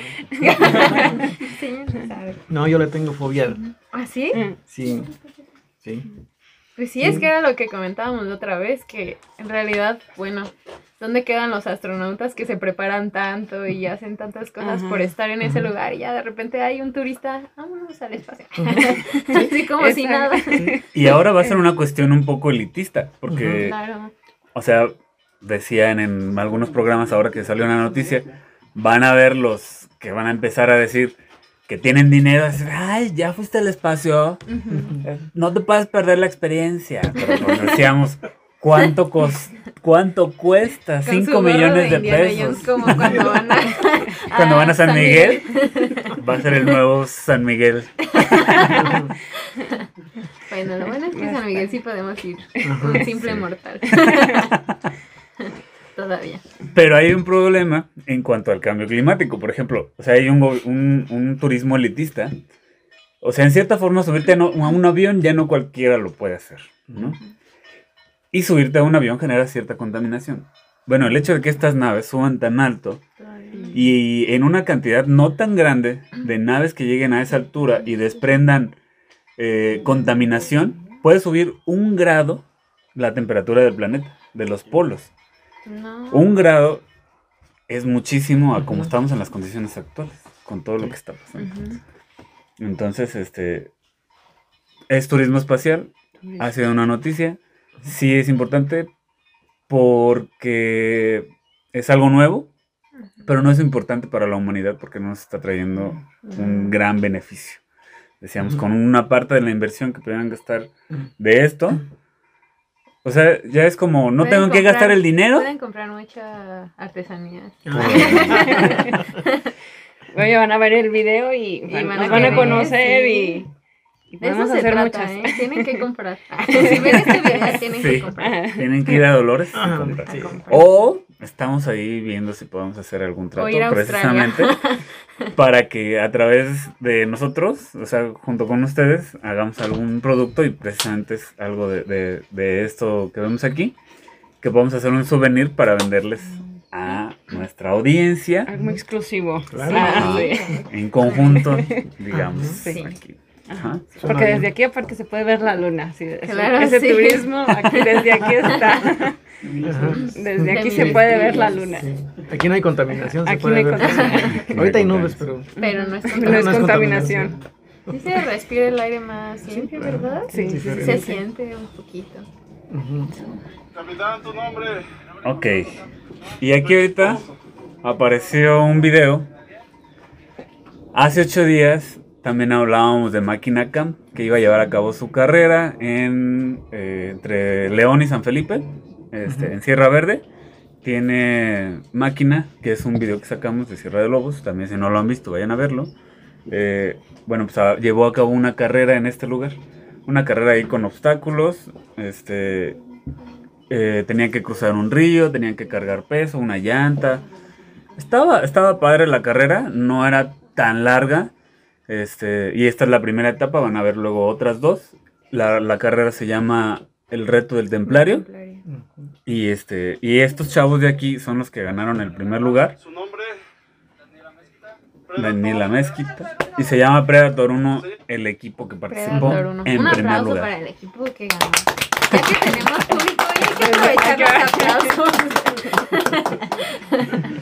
Sí, no sabe. No, yo le tengo fobia. ¿Ah, sí? Sí. Sí. Pues sí, es que era lo que comentábamos la otra vez, que en realidad, bueno, ¿dónde quedan los astronautas que se preparan tanto y hacen tantas cosas Ajá. por estar en ese lugar y ya de repente hay un turista, vámonos al espacio? (laughs) Así como si nada. Y ahora va a ser una cuestión un poco elitista. Porque, Claro. o sea, decían en algunos programas ahora que salió una noticia, van a ver los que van a empezar a decir que tienen dinero, decir, ay, ya fuiste al espacio. Eh, no te puedes perder la experiencia. Pero pues decíamos, ¿cuánto, cos cuánto cuesta? Con 5 su gorro millones de pesos. Como cuando van a, (laughs) Cuando van a San Miguel, va a ser el nuevo San Miguel. (laughs) Bueno, lo bueno es que San Miguel sí podemos ir. Un simple Sí. mortal. (laughs) Todavía. Pero hay un problema en cuanto al cambio climático. Por ejemplo, o sea, hay un, un, un turismo elitista. O sea, en cierta forma, subirte a, no- a un avión ya no cualquiera lo puede hacer, ¿no? Y subirte a un avión genera cierta contaminación. Bueno, el hecho de que estas naves suban tan alto y en una cantidad no tan grande de naves que lleguen a esa altura y desprendan eh, contaminación, puede subir un grado la temperatura del planeta, de los polos. No. Un grado es muchísimo a como estamos en las condiciones actuales, con todo lo que está pasando. Entonces, este, es turismo espacial, ha sido una noticia, sí es importante porque es algo nuevo, pero no es importante para la humanidad porque no nos está trayendo un gran beneficio. Decíamos, con una parte de la inversión que pudieran gastar de esto, o sea, ya es como, no tengo que comprar- gastar el dinero. Pueden comprar mucha artesanía. (laughs) Oye, van a ver el video y, van, van a nos van a conocer sí. y, y De eso podemos se hacer trata, muchas. ¿eh? Tienen que comprar. (laughs) si ven este video, tienen Sí. que comprar. Tienen que ir a Dolores y Ajá, comprar. sí. A comprar. O estamos ahí viendo si podemos hacer algún trato ir a Australia. precisamente (laughs) para que a través de nosotros, o sea, junto con ustedes, hagamos algún producto y precisamente es algo de, de- de esto que vemos aquí, que podemos hacer un souvenir para venderles a nuestra audiencia Algo muy exclusivo. Claro. Ah, sí. en conjunto, (laughs) digamos. Sí. aquí. Ajá. Porque desde aquí aparte se puede ver la luna. sí, ese, Claro, ese sí. turismo, aquí, desde aquí está. (laughs) Desde aquí se puede ver la luna. Sí. Aquí no hay contaminación. se Aquí puede no hay ver. contaminación. Ahorita hay nubes, pero. Pero no es No es contaminación. contaminación. Sí se respira el aire más limpio, claro. ¿verdad? Sí, Sí, sí, se sí. siente un poquito. Capitán, tu nombre. Ok. Y aquí ahorita apareció un video. Hace ocho días también hablábamos de Máquina Camp, que iba a llevar a cabo su carrera en, eh, entre León y San Felipe, este, en Sierra Verde. Tiene Máquina, que es un video que sacamos de Sierra de Lobos. También si no lo han visto, vayan a verlo. eh, bueno, pues a- llevó a cabo una carrera en este lugar. Una carrera ahí con obstáculos. Este, eh, tenían que cruzar un río, tenían que cargar peso, una llanta. Estaba, estaba padre la carrera, no era tan larga. Este, y esta es la primera etapa, van a ver luego otras dos. La, la carrera se llama El reto del templario. Y este, y estos chavos de aquí son los que ganaron el primer lugar. Su nombre. Daniela Mezquita. Y se llama Predator 1, el equipo que participó en Un primer aplauso lugar. para el equipo que ganó. Ya que tenemos público, hay que aprovechar los aplausos.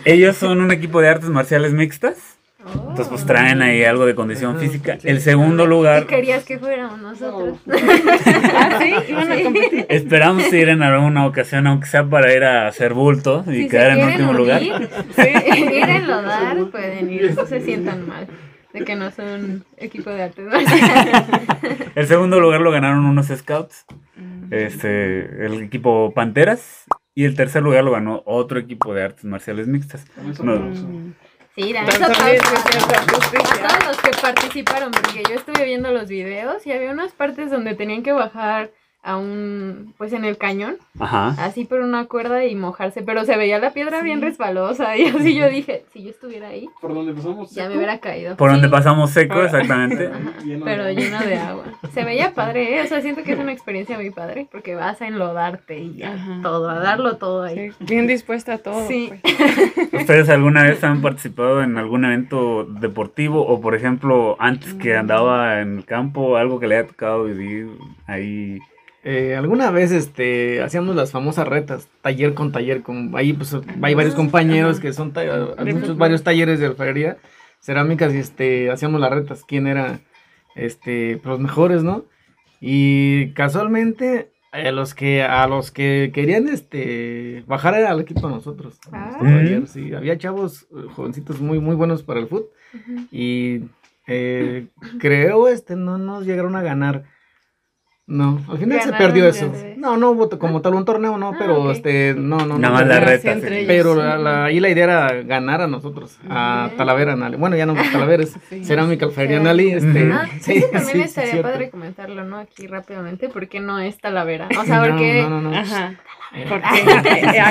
Ellos son un equipo de artes marciales mixtas. Entonces, pues traen ahí algo de condición física. El segundo ¿Qué lugar, querías que fuéramos nosotros? (laughs) Ah, sí, iban a competir. esperamos ir en alguna ocasión, aunque sea para ir a hacer bulto y Si quedar en quieren último lugar. unir, ir en lodar, pueden ir, no se sientan mal de que no son equipo de artes (laughs) marciales. El segundo lugar lo ganaron unos scouts. Este, el equipo Panteras. Y el tercer lugar lo ganó otro equipo de artes marciales mixtas. No, Sí, es aplausos a todos los que participaron, porque yo estuve viendo los videos y había unas partes donde tenían que bajar a un, pues en el cañón, Ajá. así por una cuerda y mojarse, pero se veía la piedra bien resbalosa y así yo dije, si yo estuviera ahí, ¿Por dónde pasamos? ya me hubiera caído. Por donde pasamos seco, exactamente. (laughs) Pero lleno de agua. Se veía padre, ¿eh? o sea, siento que es una experiencia muy padre porque vas a enlodarte y ya, Ajá. todo, a darlo todo ahí. Sí, bien dispuesta a todo. Sí. pues. (laughs) ¿Ustedes alguna vez han participado en algún evento deportivo o, por ejemplo, antes que andaba en el campo, algo que le haya tocado vivir ahí? Eh, alguna vez este hacíamos las famosas retas, taller con taller, con ahí pues hay varios compañeros que son hay muchos varios talleres de alfarería, cerámicas y este hacíamos las retas, quién era este pues, los mejores, ¿no? Y casualmente a los que a los que querían este bajar era al equipo nosotros. a nuestro Ah. taller, sí, había chavos eh, jovencitos muy muy buenos para el fútbol y eh, creo este no nos llegaron a ganar. No, al final se perdió eso. No, no hubo como tal un torneo, no, Ah, pero ok. este, no, no, Nada no. más la reta. sí. Pero la, la- ahí la idea era ganar a nosotros, a. Talavera, Nali. Bueno, ya no Talavera, es Sí. Cerámica Alfarería Sí. Nali. Este. Ah, sí, eso también (laughs) sí, estaría padre comentarlo, ¿no? Aquí rápidamente, porque no es Talavera. O sea, No, porque no, no, no. Ajá. Porque sí,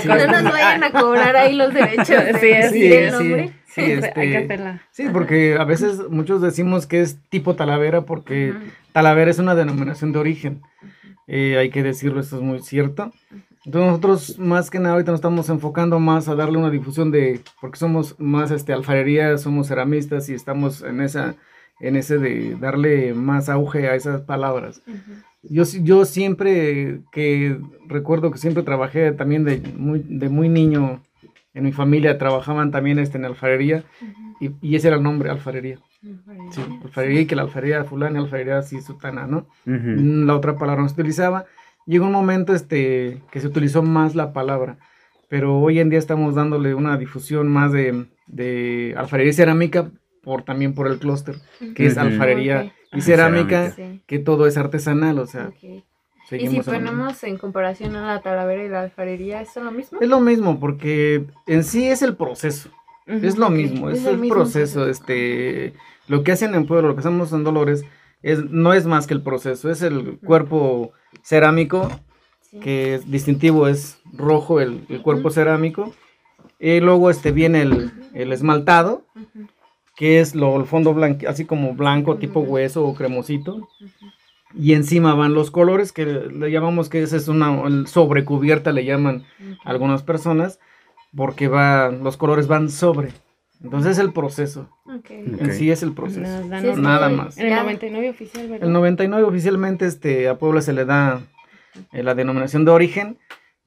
sí. no nos vayan a cobrar ahí los derechos (laughs) de Sí, sí, sí. nombre. Sí, Hay que este, hacerla. sí, porque a veces muchos decimos que es tipo Talavera porque Ujú. Talavera es una denominación de origen. Eh, hay que decirlo, esto es muy cierto. Entonces nosotros más que nada ahorita nos estamos enfocando más a darle una difusión de, porque somos más este alfarería, somos ceramistas y estamos en esa, en ese de darle más auge a esas palabras. Yo, sí- yo siempre que recuerdo que siempre trabajé también de muy, de muy niño en mi familia trabajaban también este, en alfarería y, y ese era el nombre, alfarería. Sí, alfarería y que la alfarería fulana, alfarería así sutana, ¿no? La otra palabra no se utilizaba. Llegó un momento este, que se utilizó más la palabra, pero hoy en día estamos dándole una difusión más de, de alfarería y cerámica por, también por el clúster, que es alfarería y cerámica, Sí. que todo es artesanal, o sea. Y si ponemos en comparación a la talavera y la alfarería, ¿es lo mismo? Es lo mismo, porque en sí es el proceso. Es lo mismo, es es, el el mismo proceso, proceso. este, lo que hacen en Pueblo, lo que hacemos en Dolores, es, no es más que el proceso, es el cuerpo cerámico, Sí. que es distintivo, es rojo el, el cuerpo cerámico, y luego este viene el, el esmaltado. Que es lo, el fondo blanco, así como blanco, tipo hueso o cremosito, y encima van los colores, que le llamamos que esa es una sobrecubierta, le llaman algunas personas, porque va, los colores van sobre. Entonces es el proceso. En sí es el proceso. Nada, Sí, Nada más. En el ya- 99 oficial, ¿verdad? El 99 oficialmente este, a Puebla se le da eh, la denominación de origen,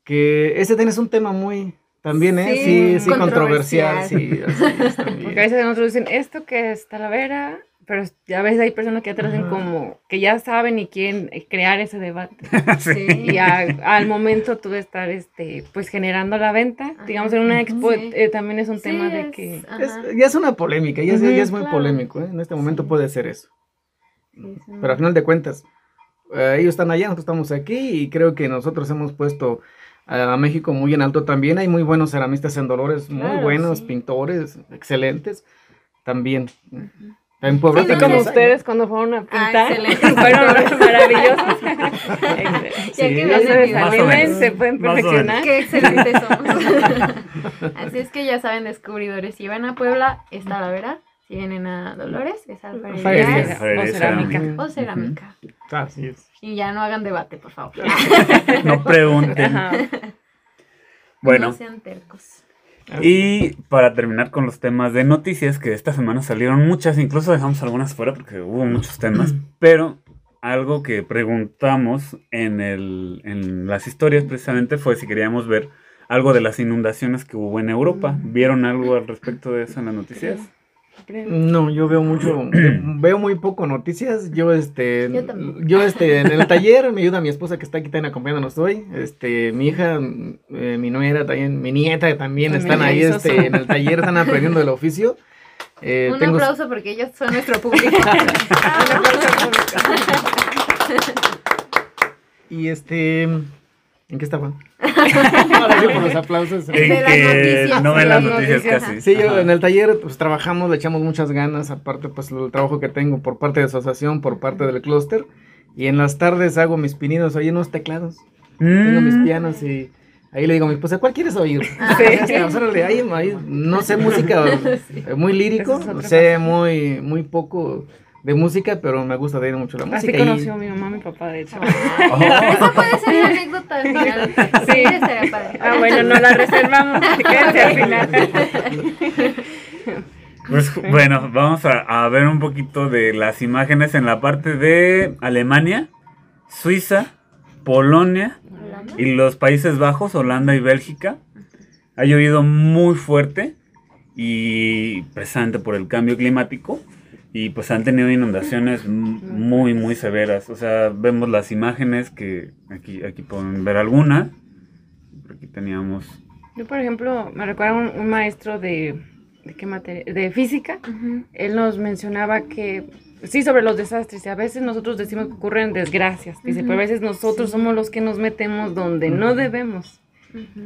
que ese también es un tema muy, también, ¿eh? Sí, Sí, sí, controversial. controversial. Sí, así es (laughs) también. Porque a veces nosotros dicen, esto que es Talavera, pero a veces hay personas que ya te lo hacen Ajá. como que ya saben y quieren eh, crear ese debate. (laughs) Sí. Y a- al momento tú de estar este, pues generando la venta, Ajá. digamos en una expo Sí. eh, también es un Sí, tema de es- que... Es- ya es una polémica, ya es, ya es muy claro. polémico, ¿eh? En este momento Sí. puede ser eso. Es Pero al final de cuentas, eh, ellos están allá, nosotros estamos aquí y creo que nosotros hemos puesto a México muy en alto también. Hay muy buenos ceramistas en Dolores, muy Claro, buenos sí. pintores, excelentes también. En Puebla Sí, como ustedes cuando fueron a pintar. Ah, excelente. (laughs) fueron (laughs) maravillosos. Ya que se desanimen, se pueden perfeccionar. Qué excelentes (laughs) somos. Así es que ya saben, descubridores. Si van a Puebla, es Talavera. Si vienen a Dolores, es Alfarería. Alfarería Alfarería, O cerámica. cerámica. o Cerámica. Así es. Y ya no hagan debate, por favor. (laughs) No pregunten. Ajá. Bueno, No sean tercos. y para terminar con los temas de noticias, que esta semana salieron muchas, incluso dejamos algunas fuera porque hubo muchos temas, pero algo que preguntamos en, el, en las historias precisamente fue si queríamos ver algo de las inundaciones que hubo en Europa. ¿Vieron algo al respecto de eso en las noticias? No, yo veo mucho, (clears throat) veo muy poco noticias. Yo este, Yo también. yo este, en el taller me ayuda mi esposa que está aquí también acompañándonos hoy. Este, mi hija, eh, mi nuera también, mi nieta también están ahí, este, en el taller están aprendiendo el oficio. Eh, Un tengo- aplauso porque ellos son nuestro público. (laughs) Y este, ¿en qué? (laughs) Ahora sí, por los aplausos. En De las que noticias, no de ven las noticias noticias. casi. Sí, yo en el taller pues trabajamos, le echamos muchas ganas, aparte pues el trabajo que tengo por parte de asociación, por parte del clúster. Y en las tardes hago mis pininos, oye unos teclados, tengo mis Mm. pianos y ahí le digo a mi esposa, ¿cuál quieres oír? Ah, Sí. (laughs) Ahí- ahí no sé música (laughs) eh, muy lírico, es sé muy, muy poco de música, pero me gusta de ir mucho la Así música. y- conoció a mi mamá, mi papá, de hecho. (laughs) Eso puede ser una anécdota al final. Sí, estaría padre. Ah, bueno, no la reservamos. (laughs) Quédense al final. Pues bueno, vamos a, a ver un poquito de las imágenes en la parte de Alemania, Suiza, Polonia y los Países Bajos, Holanda y Bélgica. Ha llovido muy fuerte y precisamente por el cambio climático y pues han tenido inundaciones m- muy muy severas. O sea, vemos las imágenes que aquí aquí pueden ver alguna. Por aquí teníamos Yo, por ejemplo, me recuerda un, un maestro de, de qué materia, de física. Ujú. Él nos mencionaba que sí sobre los desastres y a veces nosotros decimos que ocurren desgracias, dice, pero a veces nosotros somos los que nos metemos donde no debemos.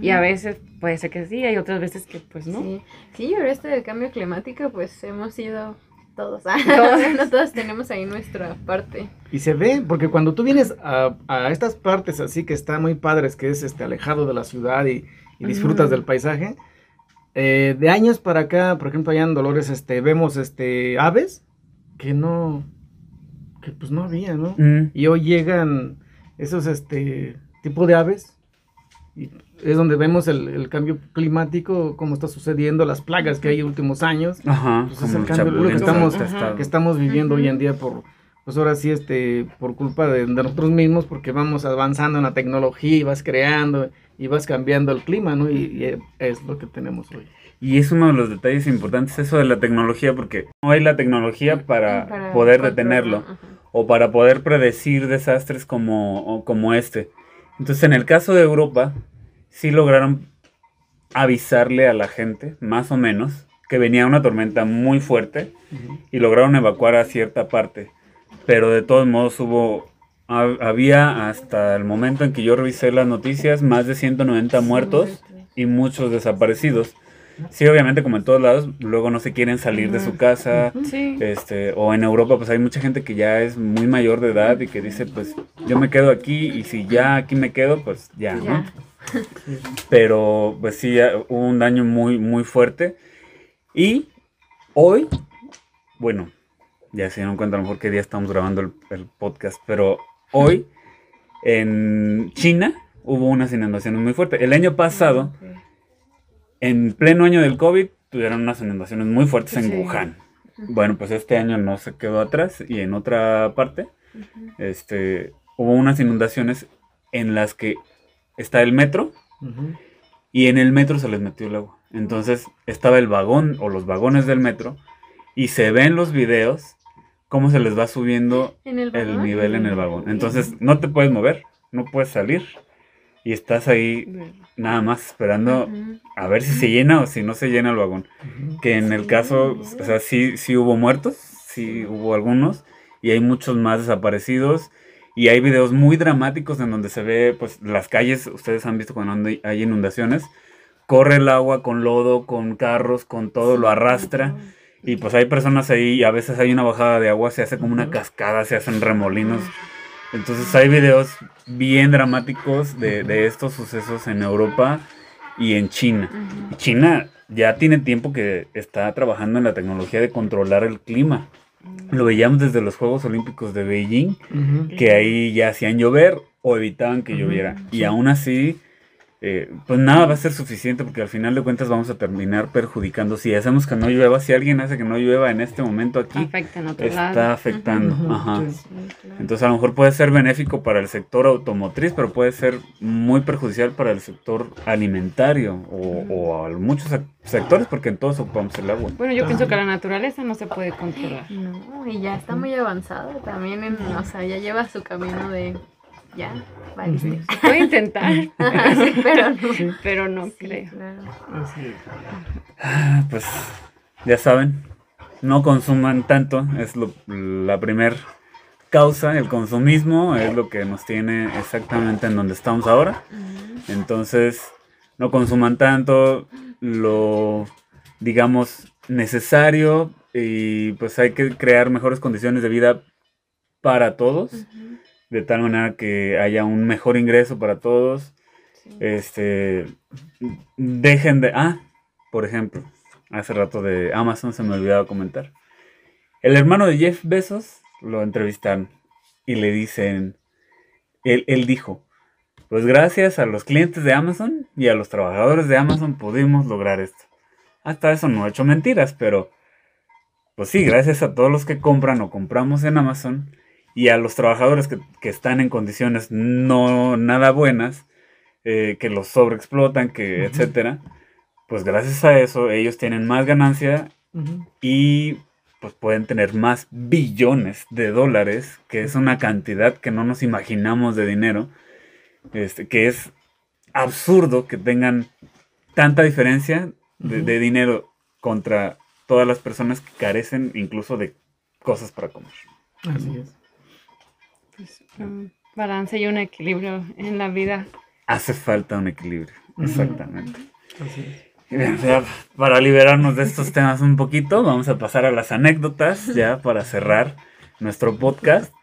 Y a veces puede ser que sí, hay otras veces que pues no. Sí, sí, pero este del cambio climático, pues hemos sido todos. (laughs) Todos. no todos tenemos ahí nuestra parte. Y se ve, porque cuando tú vienes a, a estas partes así que están muy padres, que es este alejado de la ciudad y, y disfrutas del paisaje, eh, de años para acá, por ejemplo, allá en Dolores, este, vemos este aves que no, que pues no había, ¿no? Mm, Y hoy llegan esos este tipo de aves y es donde vemos el, el cambio climático, cómo está sucediendo, las plagas que hay últimos años Ajá, Pues es como el cambio, lo que estamos- que estamos viviendo hoy en día por pues ahora sí este por culpa de, de nosotros mismos porque vamos avanzando en la tecnología y vas creando y vas cambiando el clima no y, y es lo que tenemos hoy Y es uno de los detalles importantes eso de la tecnología, porque no hay la tecnología para, Para poder controlar, detenerlo ajá. o para poder predecir desastres como, como este. Entonces, en el caso de Europa, sí lograron avisarle a la gente, más o menos, que venía una tormenta muy fuerte y lograron evacuar a cierta parte. Pero de todos modos hubo, ha- había hasta el momento en que yo revisé las noticias, más de 190 muertos y muchos desaparecidos. Sí, obviamente como en todos lados, luego no se quieren salir de su casa, Sí. este, o en Europa pues hay mucha gente que ya es muy mayor de edad y que dice pues yo me quedo aquí y si ya aquí me quedo pues ya, ¿no? Pero pues sí, ya hubo un daño muy, muy fuerte. Y hoy, bueno, ya se dieron cuenta a lo mejor qué día estamos grabando el, el podcast, pero hoy en China hubo unas inundaciones muy fuertes. El año pasado, en pleno año del COVID, tuvieron unas inundaciones muy fuertes en Sí. Wuhan. Bueno, pues este año no se quedó atrás y en otra parte, este, hubo unas inundaciones en las que está el metro y en el metro se les metió el agua. Entonces estaba el vagón o los vagones del metro y se ven los videos cómo se les va subiendo En el, nivel en el vagón. Entonces no te puedes mover, no puedes salir y estás ahí nada más esperando a ver si se llena o si no se llena el vagón. Que en el caso, o sea, sí, sí hubo muertos, sí hubo algunos y hay muchos más desaparecidos. Y hay videos muy dramáticos en donde se ve, pues, las calles, ustedes han visto cuando hay- inundaciones, corre el agua con lodo, con carros, con todo, lo arrastra. Y pues hay personas ahí, y a veces hay una bajada de agua, se hace como una cascada, se hacen remolinos. Entonces hay videos bien dramáticos de, de estos sucesos en Europa y en China. China ya tiene tiempo que está trabajando en la tecnología de controlar el clima. Lo veíamos desde los Juegos Olímpicos de Beijing, que ahí ya hacían llover o evitaban que lloviera. Y aún así, eh, pues nada va a ser suficiente porque al final de cuentas vamos a terminar perjudicando. Si hacemos que no llueva, si alguien hace que no llueva en este momento aquí, Afecta en otro está lado. afectando. Ajá. sí. Sí, claro. Entonces a lo mejor puede ser benéfico para el sector automotriz, pero puede ser muy perjudicial para el sector alimentario o, o a muchos sec- sectores porque en todos ocupamos el agua. Bueno, yo pienso que la naturaleza no se puede controlar. No, y ya está muy avanzado también, en, o sea, ya lleva su camino de, ya, valiste. Se puede intentar, (laughs) Sí, pero no. pero no Sí, creo. claro. Es. Ah, Pues ya saben, no consuman tanto, es lo- la primer causa, el consumismo es lo que nos tiene exactamente en donde estamos ahora. Entonces, no consuman tanto lo, digamos, necesario y pues hay que crear mejores condiciones de vida para todos. De tal manera que haya un mejor ingreso para todos. Sí. Este, dejen de, ah, por ejemplo, hace rato de Amazon se me olvidaba comentar. El hermano de Jeff Bezos lo entrevistaron y le dicen, él, él dijo, pues gracias a los clientes de Amazon y a los trabajadores de Amazon pudimos lograr esto. Hasta eso no he hecho mentiras, pero pues sí, gracias a todos los que compran o compramos en Amazon y a los trabajadores que, que están en condiciones no nada buenas, eh, que los sobreexplotan, que etcétera, pues gracias a eso ellos tienen más ganancia y pues pueden tener más billones de dólares, que es una cantidad que no nos imaginamos de dinero, este, que es absurdo que tengan tanta diferencia de dinero contra todas las personas que carecen incluso de cosas para comer. Así es. Pues, un balance y un equilibrio en la vida. Hace falta un equilibrio, exactamente. Así es. Y bien, ya para liberarnos de estos temas un poquito, vamos a pasar a las anécdotas ya para cerrar nuestro podcast.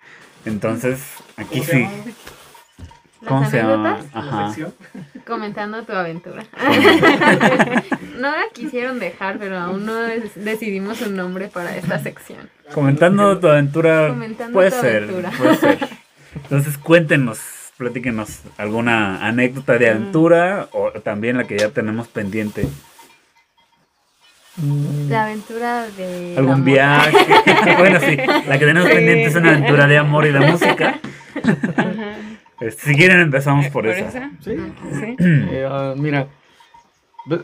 Entonces, aquí sí. ¿Las ¿Cómo se llama? Ajá. (laughs) Comentando tu aventura. (laughs) no la quisieron dejar, pero aún no decidimos un nombre para esta sección. Comentando tu aventura. Comentando puede tu ser, aventura. puede ser. Entonces, cuéntenos, platíquenos alguna anécdota de aventura o también la que ya tenemos pendiente. Mm, La aventura de... Algún amor. viaje. (laughs) bueno, sí, la que tenemos Sí. pendiente es una aventura de amor y de música. Ajá. Este, Si quieren, empezamos por, ¿Por esa. esa? Sí. Sí. Eh, ah, mira,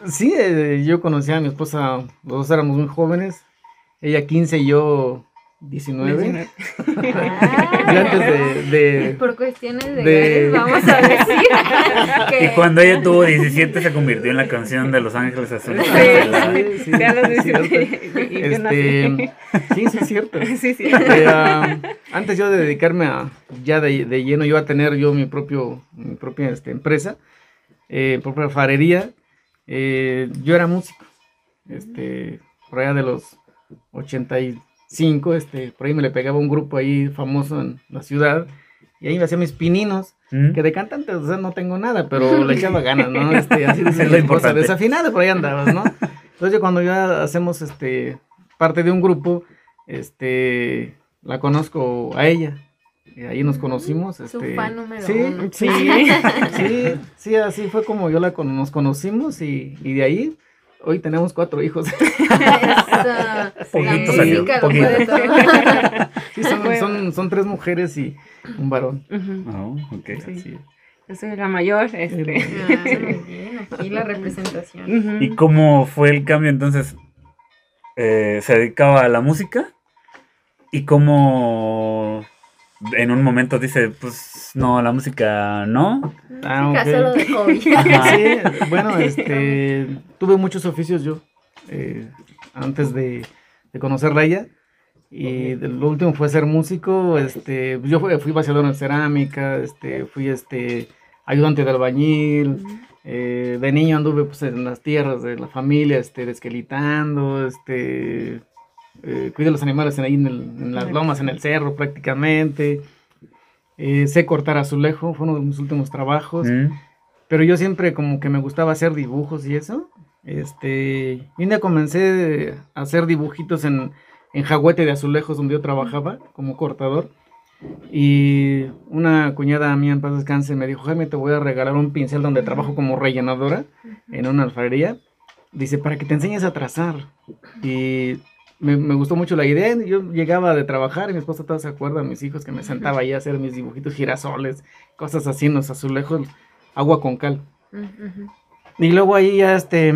sí, eh, yo conocí a mi esposa, los dos éramos muy jóvenes, ella 15 y yo 19. Ah. Yo antes de... de- Por cuestiones de, de- vamos a decir (laughs) que... Y cuando ella tuvo 17 se convirtió en la canción de Los Ángeles Azules. Sí. Sí, sí. Y nací. Este, sí, sí, es cierto. (laughs) Sí, sí. Antes yo de dedicarme a ya de, de lleno yo a tener yo mi propio mi propia este, empresa eh, propia farería eh, yo era músico este por allá de los 85 este por ahí me le pegaba un grupo ahí famoso en la ciudad y ahí me hacía mis pininos ¿Mm? que de cantante o sea, no tengo nada pero le (laughs) echaba ganas no este así Es lo importante. desafinado por ahí andabas no entonces cuando ya hacemos este parte de un grupo este la conozco a ella y ahí nos conocimos Su este fan número sí, uno. sí (laughs) sí sí así fue como yo la con- nos conocimos y, y de ahí hoy tenemos cuatro hijos (laughs) Poquito salió, música lo poquito. (laughs) sí, son, Bueno. son, son tres mujeres y un varón. Oh. Sí. Así es. Yo soy la mayor. Este. (laughs) Ah, bien, aquí la representación. ¿Y cómo fue el cambio entonces? Eh, ¿Se dedicaba a la música? ¿Y cómo en un momento dice, pues no, la música no? Ah, Música ok. solo de. (laughs) Sí, bueno, este, tuve muchos oficios yo eh, antes de, de conocerla a ella. Y lo último fue ser músico. Este, yo fui, fui vaciador en cerámica, este, fui este, ayudante de albañil. eh, de niño anduve pues, en las tierras de la familia, este, desquelitando, este, eh, cuido los animales en, ahí en, el- en las lomas, en el cerro prácticamente. Eh, sé cortar azulejo, fue uno de mis últimos trabajos. Mm. Pero yo siempre como que me gustaba hacer dibujos y eso. Este, y un día comencé a hacer dibujitos en, en Jagüete de Azulejos, donde yo trabajaba como cortador. Y una cuñada mía en paz descanse me dijo, Jaime, te voy a regalar un pincel donde trabajo como rellenadora en una alfarería. Dice, para que te enseñes a trazar. Y me, me gustó mucho la idea. Yo llegaba de trabajar y mi esposa todavía se acuerda, mis hijos, que me sentaba ahí a hacer mis dibujitos, girasoles, cosas así en los azulejos, agua con cal. Y luego ahí ya este,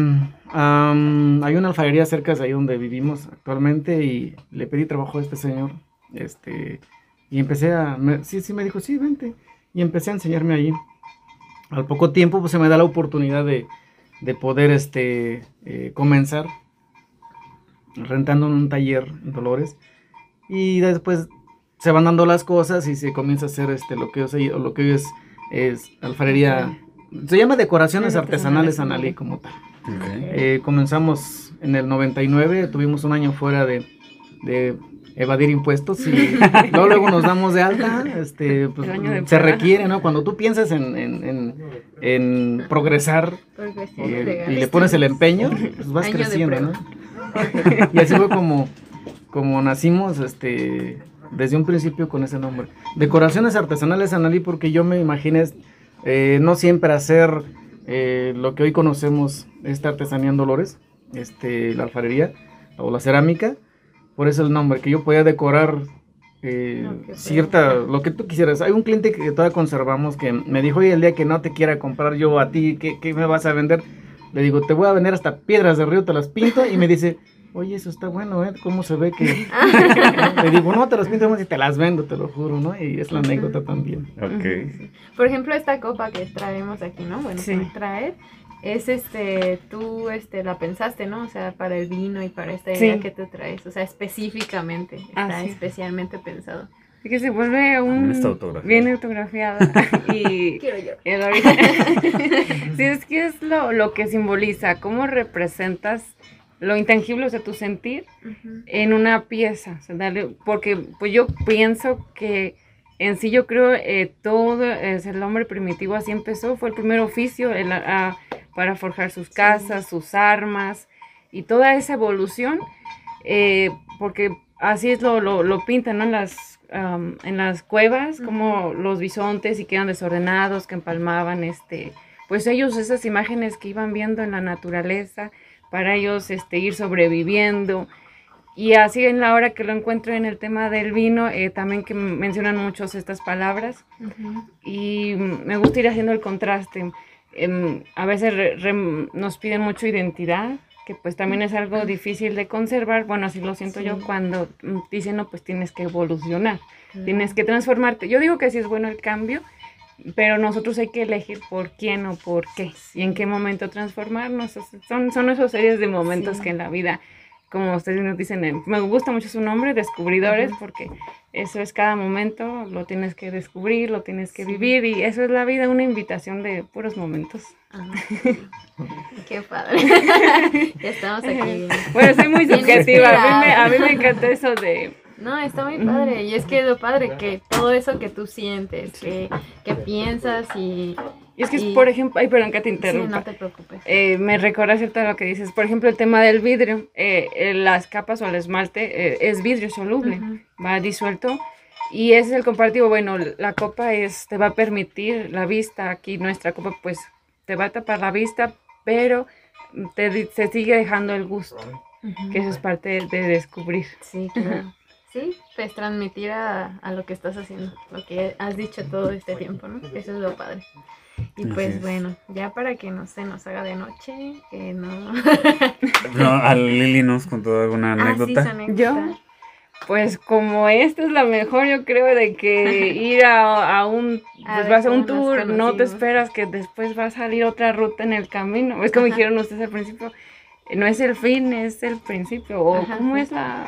hay una alfarería cerca de ahí donde vivimos actualmente y le pedí trabajo a este señor. Este, y empecé a, me- sí, sí, me dijo, sí, vente. Y empecé a enseñarme ahí. Al poco tiempo pues se me da la oportunidad de, de poder este, eh, comenzar rentando en un taller en Dolores. Y después se van dando las cosas y se comienza a hacer este, lo que, o lo que hoy es, es alfarería. Se llama decoraciones Artesanales Analí como tal. Ok. Eh, comenzamos en el 99, tuvimos un año fuera de, de evadir impuestos y (laughs) luego, luego nos damos de alta, este, pues, se requiere, ¿no? Cuando tú piensas en, en, en, en progresar y, cuestiones y le pones el empeño, pues vas Año creciendo, ¿no? (laughs) Y así fue como, como nacimos este, desde un principio con ese nombre. Decoraciones artesanales Analí porque yo me imaginé eh, no siempre hacer eh, lo que hoy conocemos, esta artesanía en Dolores, este, la alfarería o la cerámica. Por eso el nombre, que yo podía decorar eh, que cierta, lo que tú quisieras. Hay un cliente que todavía conservamos que me dijo, oye, el día que no te quiera comprar yo a ti, ¿qué, qué me vas a vender? Le digo, te voy a vender hasta piedras de río, te las pinto. Y me dice, oye, eso está bueno, ¿eh? ¿Cómo se ve que...? (laughs) Le digo, no, te las pinto y te las vendo, te lo juro, ¿no? Y es la anécdota también. Ok. Por ejemplo, esta copa que traemos aquí, ¿no? Bueno, Sí. traer es este, tú este, la pensaste, ¿no? O sea, para el vino y para esta idea Sí. que tú traes, o sea, específicamente, está Ah, sí. especialmente pensado. Es que se vuelve un... Bien está autografiada. Bien autografiada. (laughs) y... Quiero yo. (laughs) el origen- (laughs) sí, es que es lo, lo que simboliza, cómo representas lo intangible, o sea, tu sentir Ujú. en una pieza. o sea, darle- porque pues yo pienso que en sí yo creo eh, todo es el hombre primitivo así empezó, fue el primer oficio el, a- para forjar sus casas, sus armas y toda esa evolución, eh, porque así es lo, lo, lo pintan ¿no? las, am, en las cuevas, como los bisontes y quedan desordenados, que empalmaban, este, pues ellos esas imágenes que iban viendo en la naturaleza, para ellos este, ir sobreviviendo. Y así en la hora que lo encuentro en el tema del vino, eh, también que mencionan muchos estas palabras Ujú. y mm, me gusta ir haciendo el contraste. Em, a veces re- re- nos piden mucho identidad, que pues también es algo difícil de conservar. Bueno, así lo siento yo cuando mm, dicen, no, pues tienes que evolucionar, tienes que transformarte. Yo digo que sí es bueno el cambio, pero nosotros hay que elegir por quién o por qué y en qué momento transformarnos. Son, son esas series de momentos Sí. que en la vida, como ustedes nos dicen, me gusta mucho su nombre, descubridores, porque eso es cada momento, lo tienes que descubrir, lo tienes que Sí. vivir y eso es la vida, una invitación de puros momentos. Ah, sí. (laughs) Qué padre. (laughs) Estamos aquí. Bueno, soy muy subjetiva, a mí, me, a inspirada. mí me encanta eso de... No, está muy padre. Y es que lo padre que todo eso que tú sientes, que, que piensas y... Y es que, Y- por ejemplo, ay, perdón que te Sí, interrumpa. no te preocupes. Eh, me recuerda cierto lo que dices. Por ejemplo, el tema del vidrio. eh, eh, las capas o el esmalte eh, es vidrio soluble, va disuelto. Y ese es el comparativo. Bueno, la copa es, te va a permitir la vista. Aquí nuestra copa, pues, te va a tapar la vista, pero te, di- se sigue dejando el gusto, que eso es parte de descubrir. Sí, claro. Sí, pues transmitir a, a lo que estás haciendo, lo que has dicho todo este tiempo, ¿no? Eso es lo padre. Y pues es. bueno, ya para que no se nos haga de noche, que no... No, a Lili nos contó alguna Ah, sí, anécdota. anécdota. Yo, Pues como esta es la mejor, yo creo, de que (laughs) ir a, a un, A pues ver vas a un tour, no te esperas que después va a salir otra ruta en el camino. Es como Ajá. dijeron ustedes al principio, no es el fin, es el principio. O Ajá, cómo es la...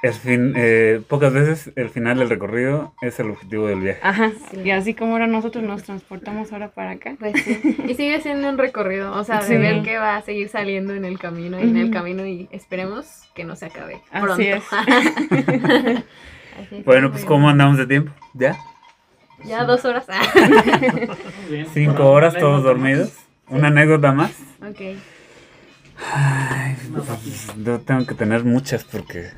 el fin, eh, pocas veces el final del recorrido es el objetivo del viaje. Ajá. Sí. Y así como ahora nosotros nos transportamos ahora para acá. Pues sí. Y sigue siendo un recorrido, o sea, de Sí. ver que va a seguir saliendo en el camino y en el camino y esperemos que no se acabe. Así pronto. es. (laughs) Así es, Bueno, pues ¿cómo andamos de tiempo? ¿Ya? Ya dos horas. (laughs) ¿Cinco horas todos dormidos? ¿Una anécdota más? ok. Ay, pues, yo tengo que tener muchas porque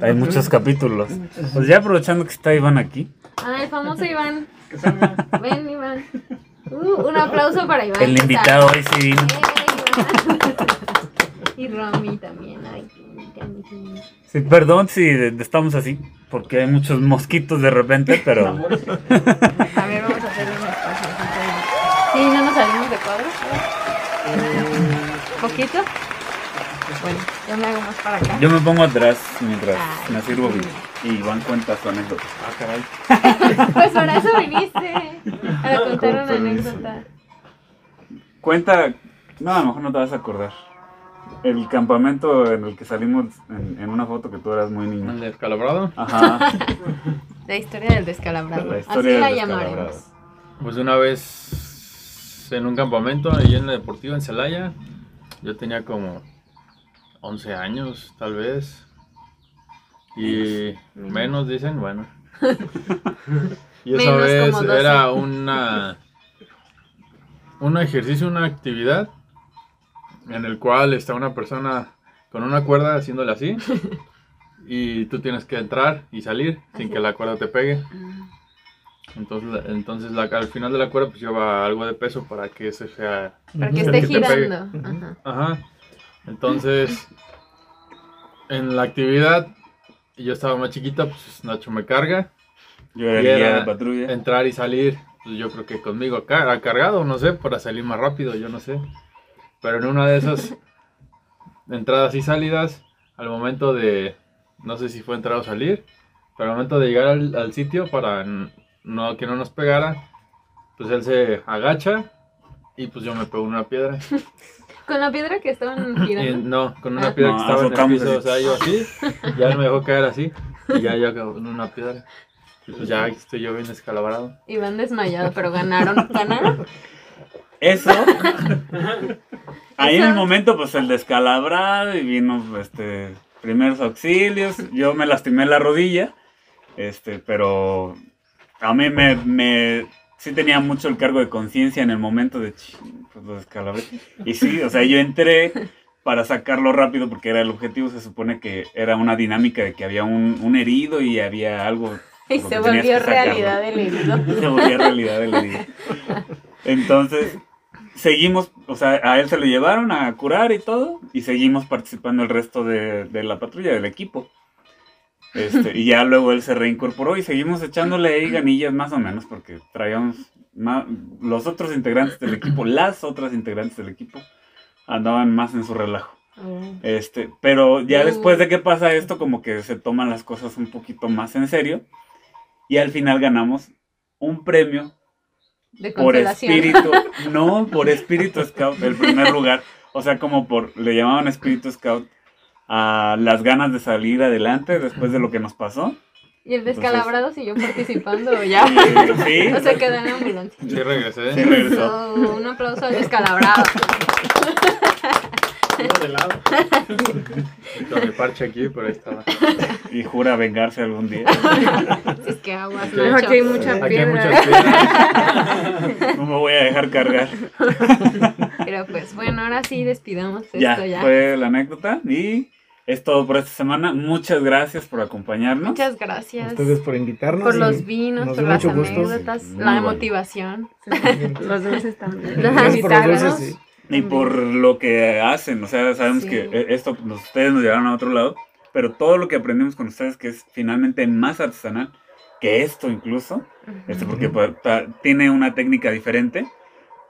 hay muchos capítulos. Pues ya aprovechando que está Iván aquí, Ah, el famoso Iván. Ven, Iván. Uh, un aplauso para Iván. el invitado hoy sí vino. Eh. (laughs) Y Romy también. Ay. Sí, perdón si de- de- estamos así, porque hay muchos mosquitos de repente, pero (laughs) A ver, vamos a hacer un espacio. Sí, no nos salimos de cuadro. ¿Poquito? Bueno, yo me hago más para acá. yo me pongo atrás mientras Ay, me sirvo sí. y Iván cuenta su anécdota. Ah, caray. (laughs) Pues para eso viniste. Para contar una anécdota. Cuenta, no, a lo mejor no te vas a acordar. El campamento en el que salimos en, en una foto que tú eras muy niño. ¿El descalabrado? Ajá. (laughs) La historia del descalabrado. La Así historia la del llamaremos. Pues una vez en un campamento ahí en la deportiva en Celaya, yo tenía como 11 años tal vez. Y menos dicen, bueno. (laughs) Y esa Menos vez como 12. era una un ejercicio, una actividad en el cual está una persona con una cuerda haciéndole así (laughs) y tú tienes que entrar y salir sin Así. que la cuerda te pegue. Entonces, la- entonces la- al final de la cuerda pues lleva algo de peso para que ese sea... Para que esté Que te pegue. girando. Ajá. Ajá. Entonces, en la actividad, yo estaba más chiquita, pues Nacho me carga. Yo era Y era de patrulla. Entrar y salir, pues yo creo que conmigo acá, ha cargado, no sé, para salir más rápido, yo no sé. Pero en una de esas (laughs) entradas y salidas, al momento de, no sé si fue entrar o salir, pero al momento de llegar al, al sitio para no, que no nos pegara, pues él se agacha y pues yo me pego una piedra. (laughs) Con la piedra que estaban Y (laughs) girando. no, con una Ah. piedra No, que estaba en el piso, así. o sea, yo así, ya él me dejó caer así, y ya yo con una piedra. Y pues ya estoy yo bien descalabrado. Iban desmayado, pero ganaron. ¿Ganaron? Eso. Ahí en el momento, pues el descalabrado y vino, este, primeros auxilios. Yo me lastimé la rodilla, este, pero a mí me, me sí tenía mucho el cargo de conciencia en el momento de, "Chin, pues lo descalabré. Y sí, o sea, yo entré para sacarlo rápido porque era el objetivo, se supone que era una dinámica de que había un, un herido y había algo... Y se volvió realidad el herido. (laughs) se volvía realidad el herido. Entonces, seguimos, o sea, a él se lo llevaron a curar y todo, y seguimos participando el resto de, de la patrulla, del equipo. Este, y ya luego él se reincorporó y seguimos echándole ahí ganillas más o menos, porque traíamos ma- los otros integrantes del equipo, las otras integrantes del equipo, andaban más en su relajo. Este, pero ya Mm. después de que pasa esto, como que se toman las cosas un poquito más en serio. Y al final ganamos un premio De por espíritu, (laughs) no por espíritu scout, el primer lugar. O sea, como por, le llamaban espíritu scout a las ganas de salir adelante después de lo que nos pasó. Y el descalabrado siguió participando (laughs) ya. Sí, O se quedó en la ambulancia. Sí regresé. sí regresó. So, un aplauso al descalabrado. (laughs) Con mi parche aquí, pero ahí estaba. Y jura vengarse algún día. (laughs) Si es que aguas, Aquí- Nacho. Aquí hay mucha Aquí hay piedra. muchas piedras. No me voy a dejar cargar. Pero pues bueno, ahora sí despidamos esto Ya, ya. fue la anécdota. Y es todo por esta semana. Muchas gracias por acompañarnos. Muchas A gracias ustedes por invitarnos. por los vinos, nos por las gusto. anécdotas, Muy la bueno. motivación. (laughs) Los dulces también. Los por los invitarnos. dulces, sí. Y por lo que hacen, o sea, sabemos Sí. que eh, esto ustedes nos llevaron a otro lado, pero todo lo que aprendimos con ustedes, que es finalmente más artesanal que esto incluso, este, porque pa- pa- tiene una técnica diferente,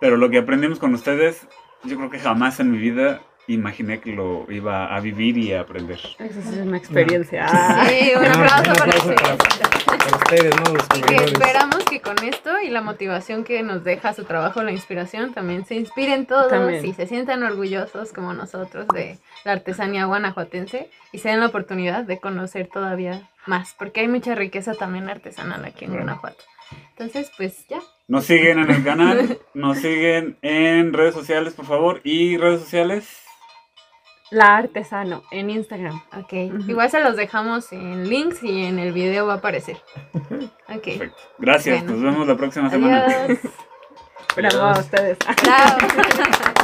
pero lo que aprendimos con ustedes, yo creo que jamás en mi vida imaginé que lo iba a vivir y a aprender. Esa es una experiencia. Sí, un aplauso un para aplauso para- ustedes. para ustedes, ¿no? Los Y que esperamos que con esto y la motivación que nos deja su trabajo, la inspiración, también se inspiren todos También. y se sientan orgullosos como nosotros de la artesanía guanajuatense y se den la oportunidad de conocer todavía más, porque hay mucha riqueza también artesanal aquí en. Guanajuato. Entonces, pues ya. Nos siguen en el canal, nos siguen en redes sociales, por favor. Y redes sociales. La Artesano en Instagram. Ok, igual se los dejamos en links y en el video va a aparecer. (laughs) Ok, Perfecto. Gracias, Bueno. nos vemos la próxima semana. adiós. (laughs) Bravo a ustedes. Chao. (laughs)